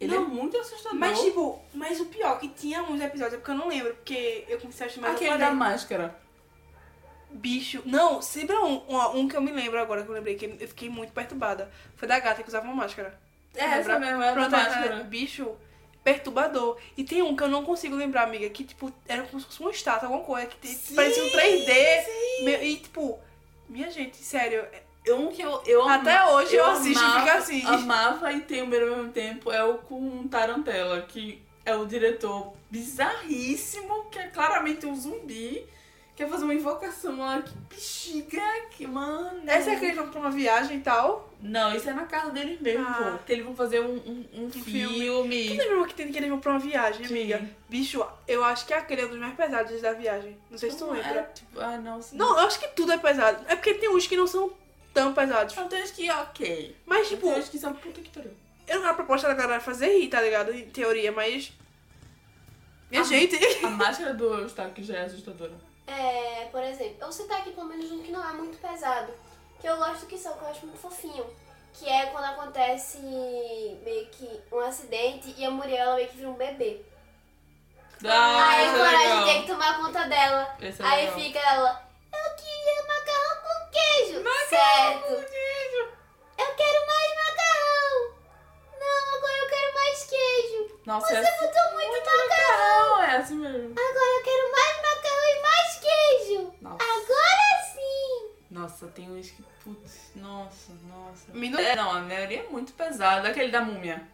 Ele Não, é muito assustador. Mas, tipo, mas o pior, que tinha uns episódios, é porque eu não lembro, porque eu comecei a assistir mais Aquele da máscara. Bicho. Não, sempre um, um, um que eu me lembro agora, que eu lembrei, que eu fiquei muito perturbada. Foi da gata que usava uma máscara. É, essa mesmo, é da Pronto, essa- máscara. Bicho, perturbador. E tem um que eu não consigo lembrar, amiga, que, tipo, era como se fosse uma estátua, alguma coisa, que te- Sim, parecia um 3D. meu- e, tipo, minha gente, sério, Um que eu, eu Até ama- hoje eu assisto e amava, fico assim. Amava e tem o mesmo tempo é o com Tarantella, que é o diretor bizarríssimo, que é claramente um zumbi. Quer fazer uma invocação lá, que bexiga, que mano. essa é aquele que vão pra uma viagem e tal. Não, isso é na casa deles mesmo, Ah. pô. Que eles vão fazer um, um, um filme. filme. Tu lembra que tem que eles vão pra uma viagem, Sim. amiga? Bicho, eu acho que aquele é um dos mais pesados da viagem. Não sei se tu lembra. é, tipo, ah, não, sim. Não, eu acho que tudo é pesado. É porque tem uns que não são tão pesados. Não, tem uns que ok. Mas, Tipo, tem uns que são puta que pariu. eu não é a proposta da galera fazer rir, tá ligado? Em teoria, mas. Minha Ah. gente. A máscara do Eustáquio já é assustadora. É, por exemplo, eu vou citar aqui pelo menos um que não é muito pesado, que eu gosto que são, que eu acho muito fofinho. Que é quando acontece meio que um acidente e a Muriel ela meio que vira um bebê. Ah, aí esse a é coragem legal. tem que tomar conta dela. Esse é aí legal. fica ela, eu queria macarrão com queijo. certo. Eu quero mais macarrão. Não, agora eu quero mais queijo. Nossa, Você é botou muito, macarrão. Não, é assim mesmo. Agora eu quero mais macarrão e mais queijo. Nossa. Agora sim. Nossa, tem uns que. Putz, nossa, nossa. Minu- É, não, a maioria é muito pesada. Aquele da múmia.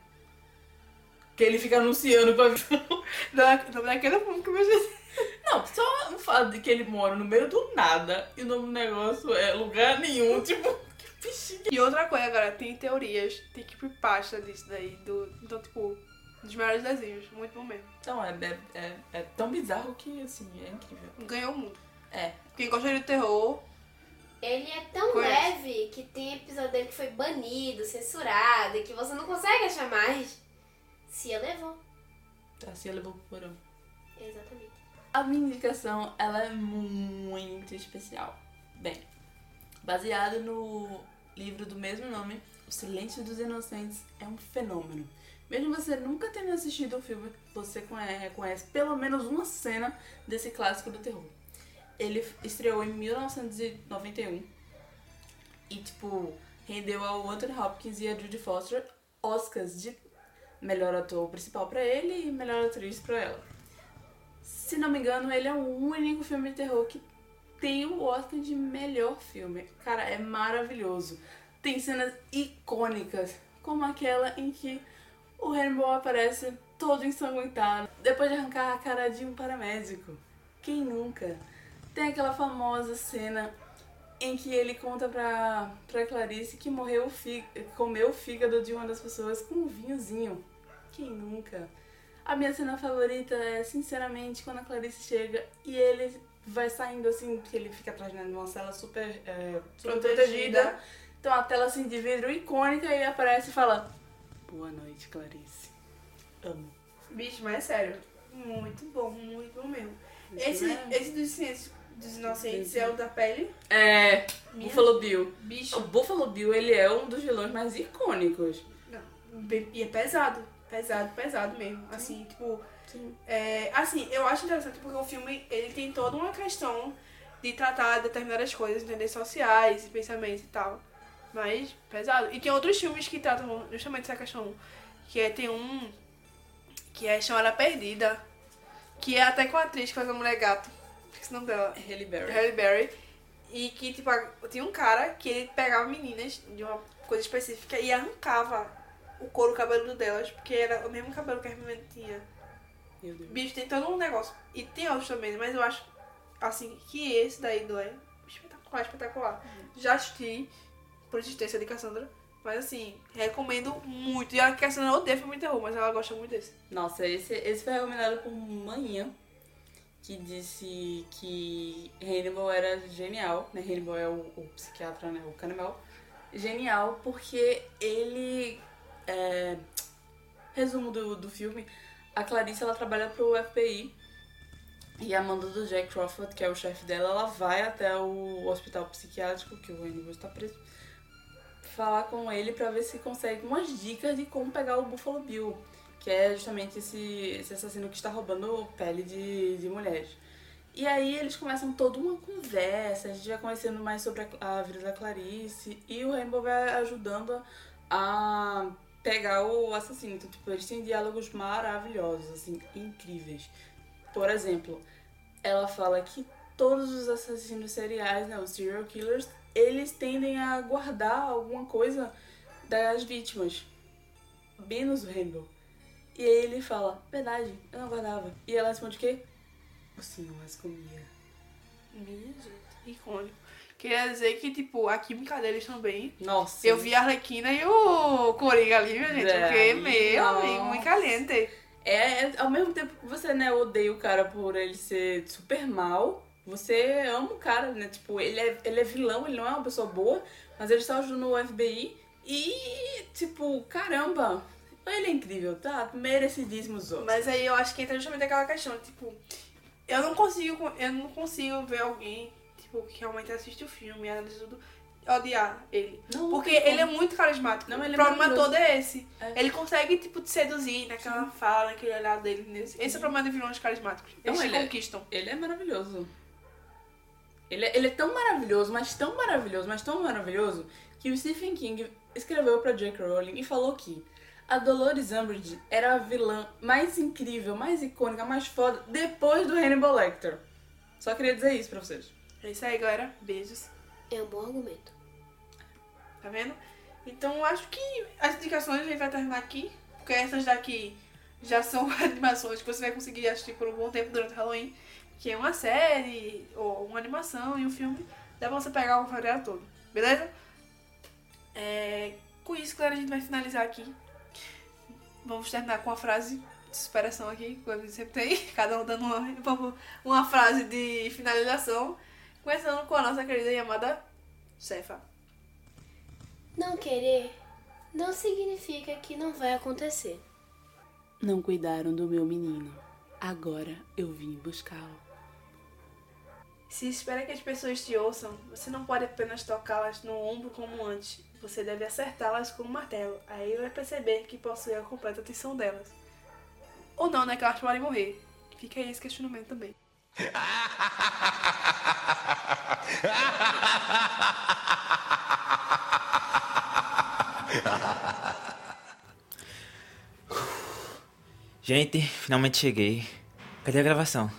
Que ele fica anunciando pra. Da, daquele filme que eu imaginei. Não, só o fato de que ele mora no meio do nada e o nome do negócio é lugar nenhum. Tipo, que bichinho. E outra coisa, galera, tem teorias, tem creepypasta disso daí. Do, então, tipo, dos melhores desenhos. Muito bom mesmo. Então, é, é, é, é tão bizarro que, assim, é incrível. Ganhou o mundo. É. Quem gosta de terror, Ele é tão Conhece. leve que tem episódio dele que foi banido, censurado, e que você não consegue achar mais. Cia levou. Assim, levou pro porão. Exatamente. A minha indicação, ela é muito especial. Bem, baseado no livro do mesmo nome, O Silêncio dos Inocentes é um fenômeno. Mesmo você nunca tendo assistido o filme, você conhece, conhece pelo menos uma cena desse clássico do terror. Ele estreou em 1991 e, tipo, rendeu ao Anthony Hopkins e a Judy Foster Oscars de melhor ator principal pra ele e melhor atriz pra ela. Se não me engano, ele é o único filme de terror que tem o Oscar de melhor filme. Cara, é maravilhoso. Tem cenas icônicas, como aquela em que o Hannibal aparece todo ensanguentado, depois de arrancar a cara de um paramédico. Quem nunca? Tem aquela famosa cena em que ele conta pra, pra Clarice que morreu o fí- comeu o fígado de uma das pessoas com um vinhozinho. Quem nunca? A minha cena favorita é, sinceramente, quando a Clarice chega e ele vai saindo assim, que ele fica atrás de uma cela super, é, super Protegida. protegida. Então a tela assim de vidro icônica e ele aparece e fala Boa noite, Clarice. Amo. Bicho, mas é sério. Muito bom, muito bom mesmo. Esse, é- esse dos Silêncios dos Inocentes é o da pele. É, Minha- Buffalo Bill. Bicho. O Buffalo Bill, ele é um dos vilões mais icônicos. Não, e é pesado. Pesado, pesado mesmo. Assim, tipo. Sim. É, assim, eu acho interessante porque o filme ele tem toda uma questão de tratar determinadas coisas, entender sociais e pensamentos e tal. Mas pesado. E tem outros filmes que tratam justamente essa questão. Que é, tem um que é Chamada Perdida. Que é até com a atriz que faz a mulher gato. Esqueci o nome dela. Halle Berry. Halle Berry. E que, tipo, tinha um cara que ele pegava meninas de uma coisa específica e arrancava o couro cabeludo delas, porque era o mesmo cabelo que a menina tinha. Meu Deus. Bicho, tem todo um negócio. E tem outros também, mas eu acho, assim, que esse daí do é espetacular, espetacular. Já assisti, por existência de Cassandra, mas assim, recomendo muito. E a Cassandra odeia filme de terror, mas ela gosta muito desse. Nossa, esse, esse foi recomendado por manhã, que disse que Hannibal era genial, né? Hannibal é o, o psiquiatra, né? O canibal. Genial porque ele... é, resumo do, do filme, a Clarice, ela trabalha pro FBI e a Amanda do Jack Crawford, que é o chefe dela, ela vai até o hospital psiquiátrico, que o Hannibal está preso, falar com ele pra ver se consegue umas dicas de como pegar o Buffalo Bill, que é justamente esse, esse assassino que está roubando pele de, de mulheres. E aí eles começam toda uma conversa, a gente vai conhecendo mais sobre a, a vida da Clarice e o Rainbow vai ajudando a pegar o assassino. Então, tipo, eles têm diálogos maravilhosos, assim, incríveis. Por exemplo, ela fala que todos os assassinos seriais, né, os serial killers, eles tendem a guardar alguma coisa das vítimas. Menos o Rainbow. E aí ele fala, verdade, eu não guardava. E ela responde o quê? O senhor as comia. Minha gente, icônico. Queria dizer que, tipo, a química deles também. Nossa. Eu vi a Arlequina e o Coringa ali, minha gente. É, Porque, meu nossa. amigo, muito caliente. É, é, ao mesmo tempo que você, né, odeia o cara por ele ser super mal, você ama o cara, né? Tipo, ele é, ele é vilão, ele não é uma pessoa boa, mas ele está ajudando o FBI e, tipo, caramba, ele é incrível, tá? Merecidíssimo os outros. Mas aí eu acho que entra justamente aquela questão, tipo, eu não consigo, eu não consigo ver alguém, tipo, que realmente assiste o filme e analisa tudo, odiar ele. Não, Porque não tem ele é muito carismático. Não, é o problema todo é esse. É. Ele consegue, tipo, te seduzir naquela fala, naquele olhar dele. Nesse. Esse é o problema de vilões carismáticos. Não, Eles ele é- conquistam. Ele é maravilhoso. Ele é, ele é tão maravilhoso, mas tão maravilhoso, mas tão maravilhoso, que o Stephen King escreveu pra J.K. Rowling e falou que a Dolores Umbridge era a vilã mais incrível, mais icônica, mais foda, depois do Hannibal Lecter. Só queria dizer isso pra vocês. É isso aí, galera. Beijos. É um bom argumento. Tá vendo? Então acho que as indicações a gente vai terminar aqui. Porque essas daqui já são animações que você vai conseguir assistir por um bom tempo durante o Halloween. Que é uma série, ou uma animação e um filme. Dá pra você pegar o feriado todo. Beleza? É, com isso, galera, a gente vai finalizar aqui. Vamos terminar com uma frase de superação aqui, que a gente sempre tem. Cada um dando uma, uma frase de finalização. Começando com a nossa querida e amada Cefa. Não querer não significa que não vai acontecer. Não cuidaram do meu menino. Agora eu vim buscá-lo. Se espera que as pessoas te ouçam, você não pode apenas tocá-las no ombro como antes. Você deve acertá-las com um martelo. Aí vai perceber que possui a completa atenção delas. Ou não, né? Que elas podem morrer. Fica aí esse questionamento também. Gente, finalmente cheguei. Cadê a gravação?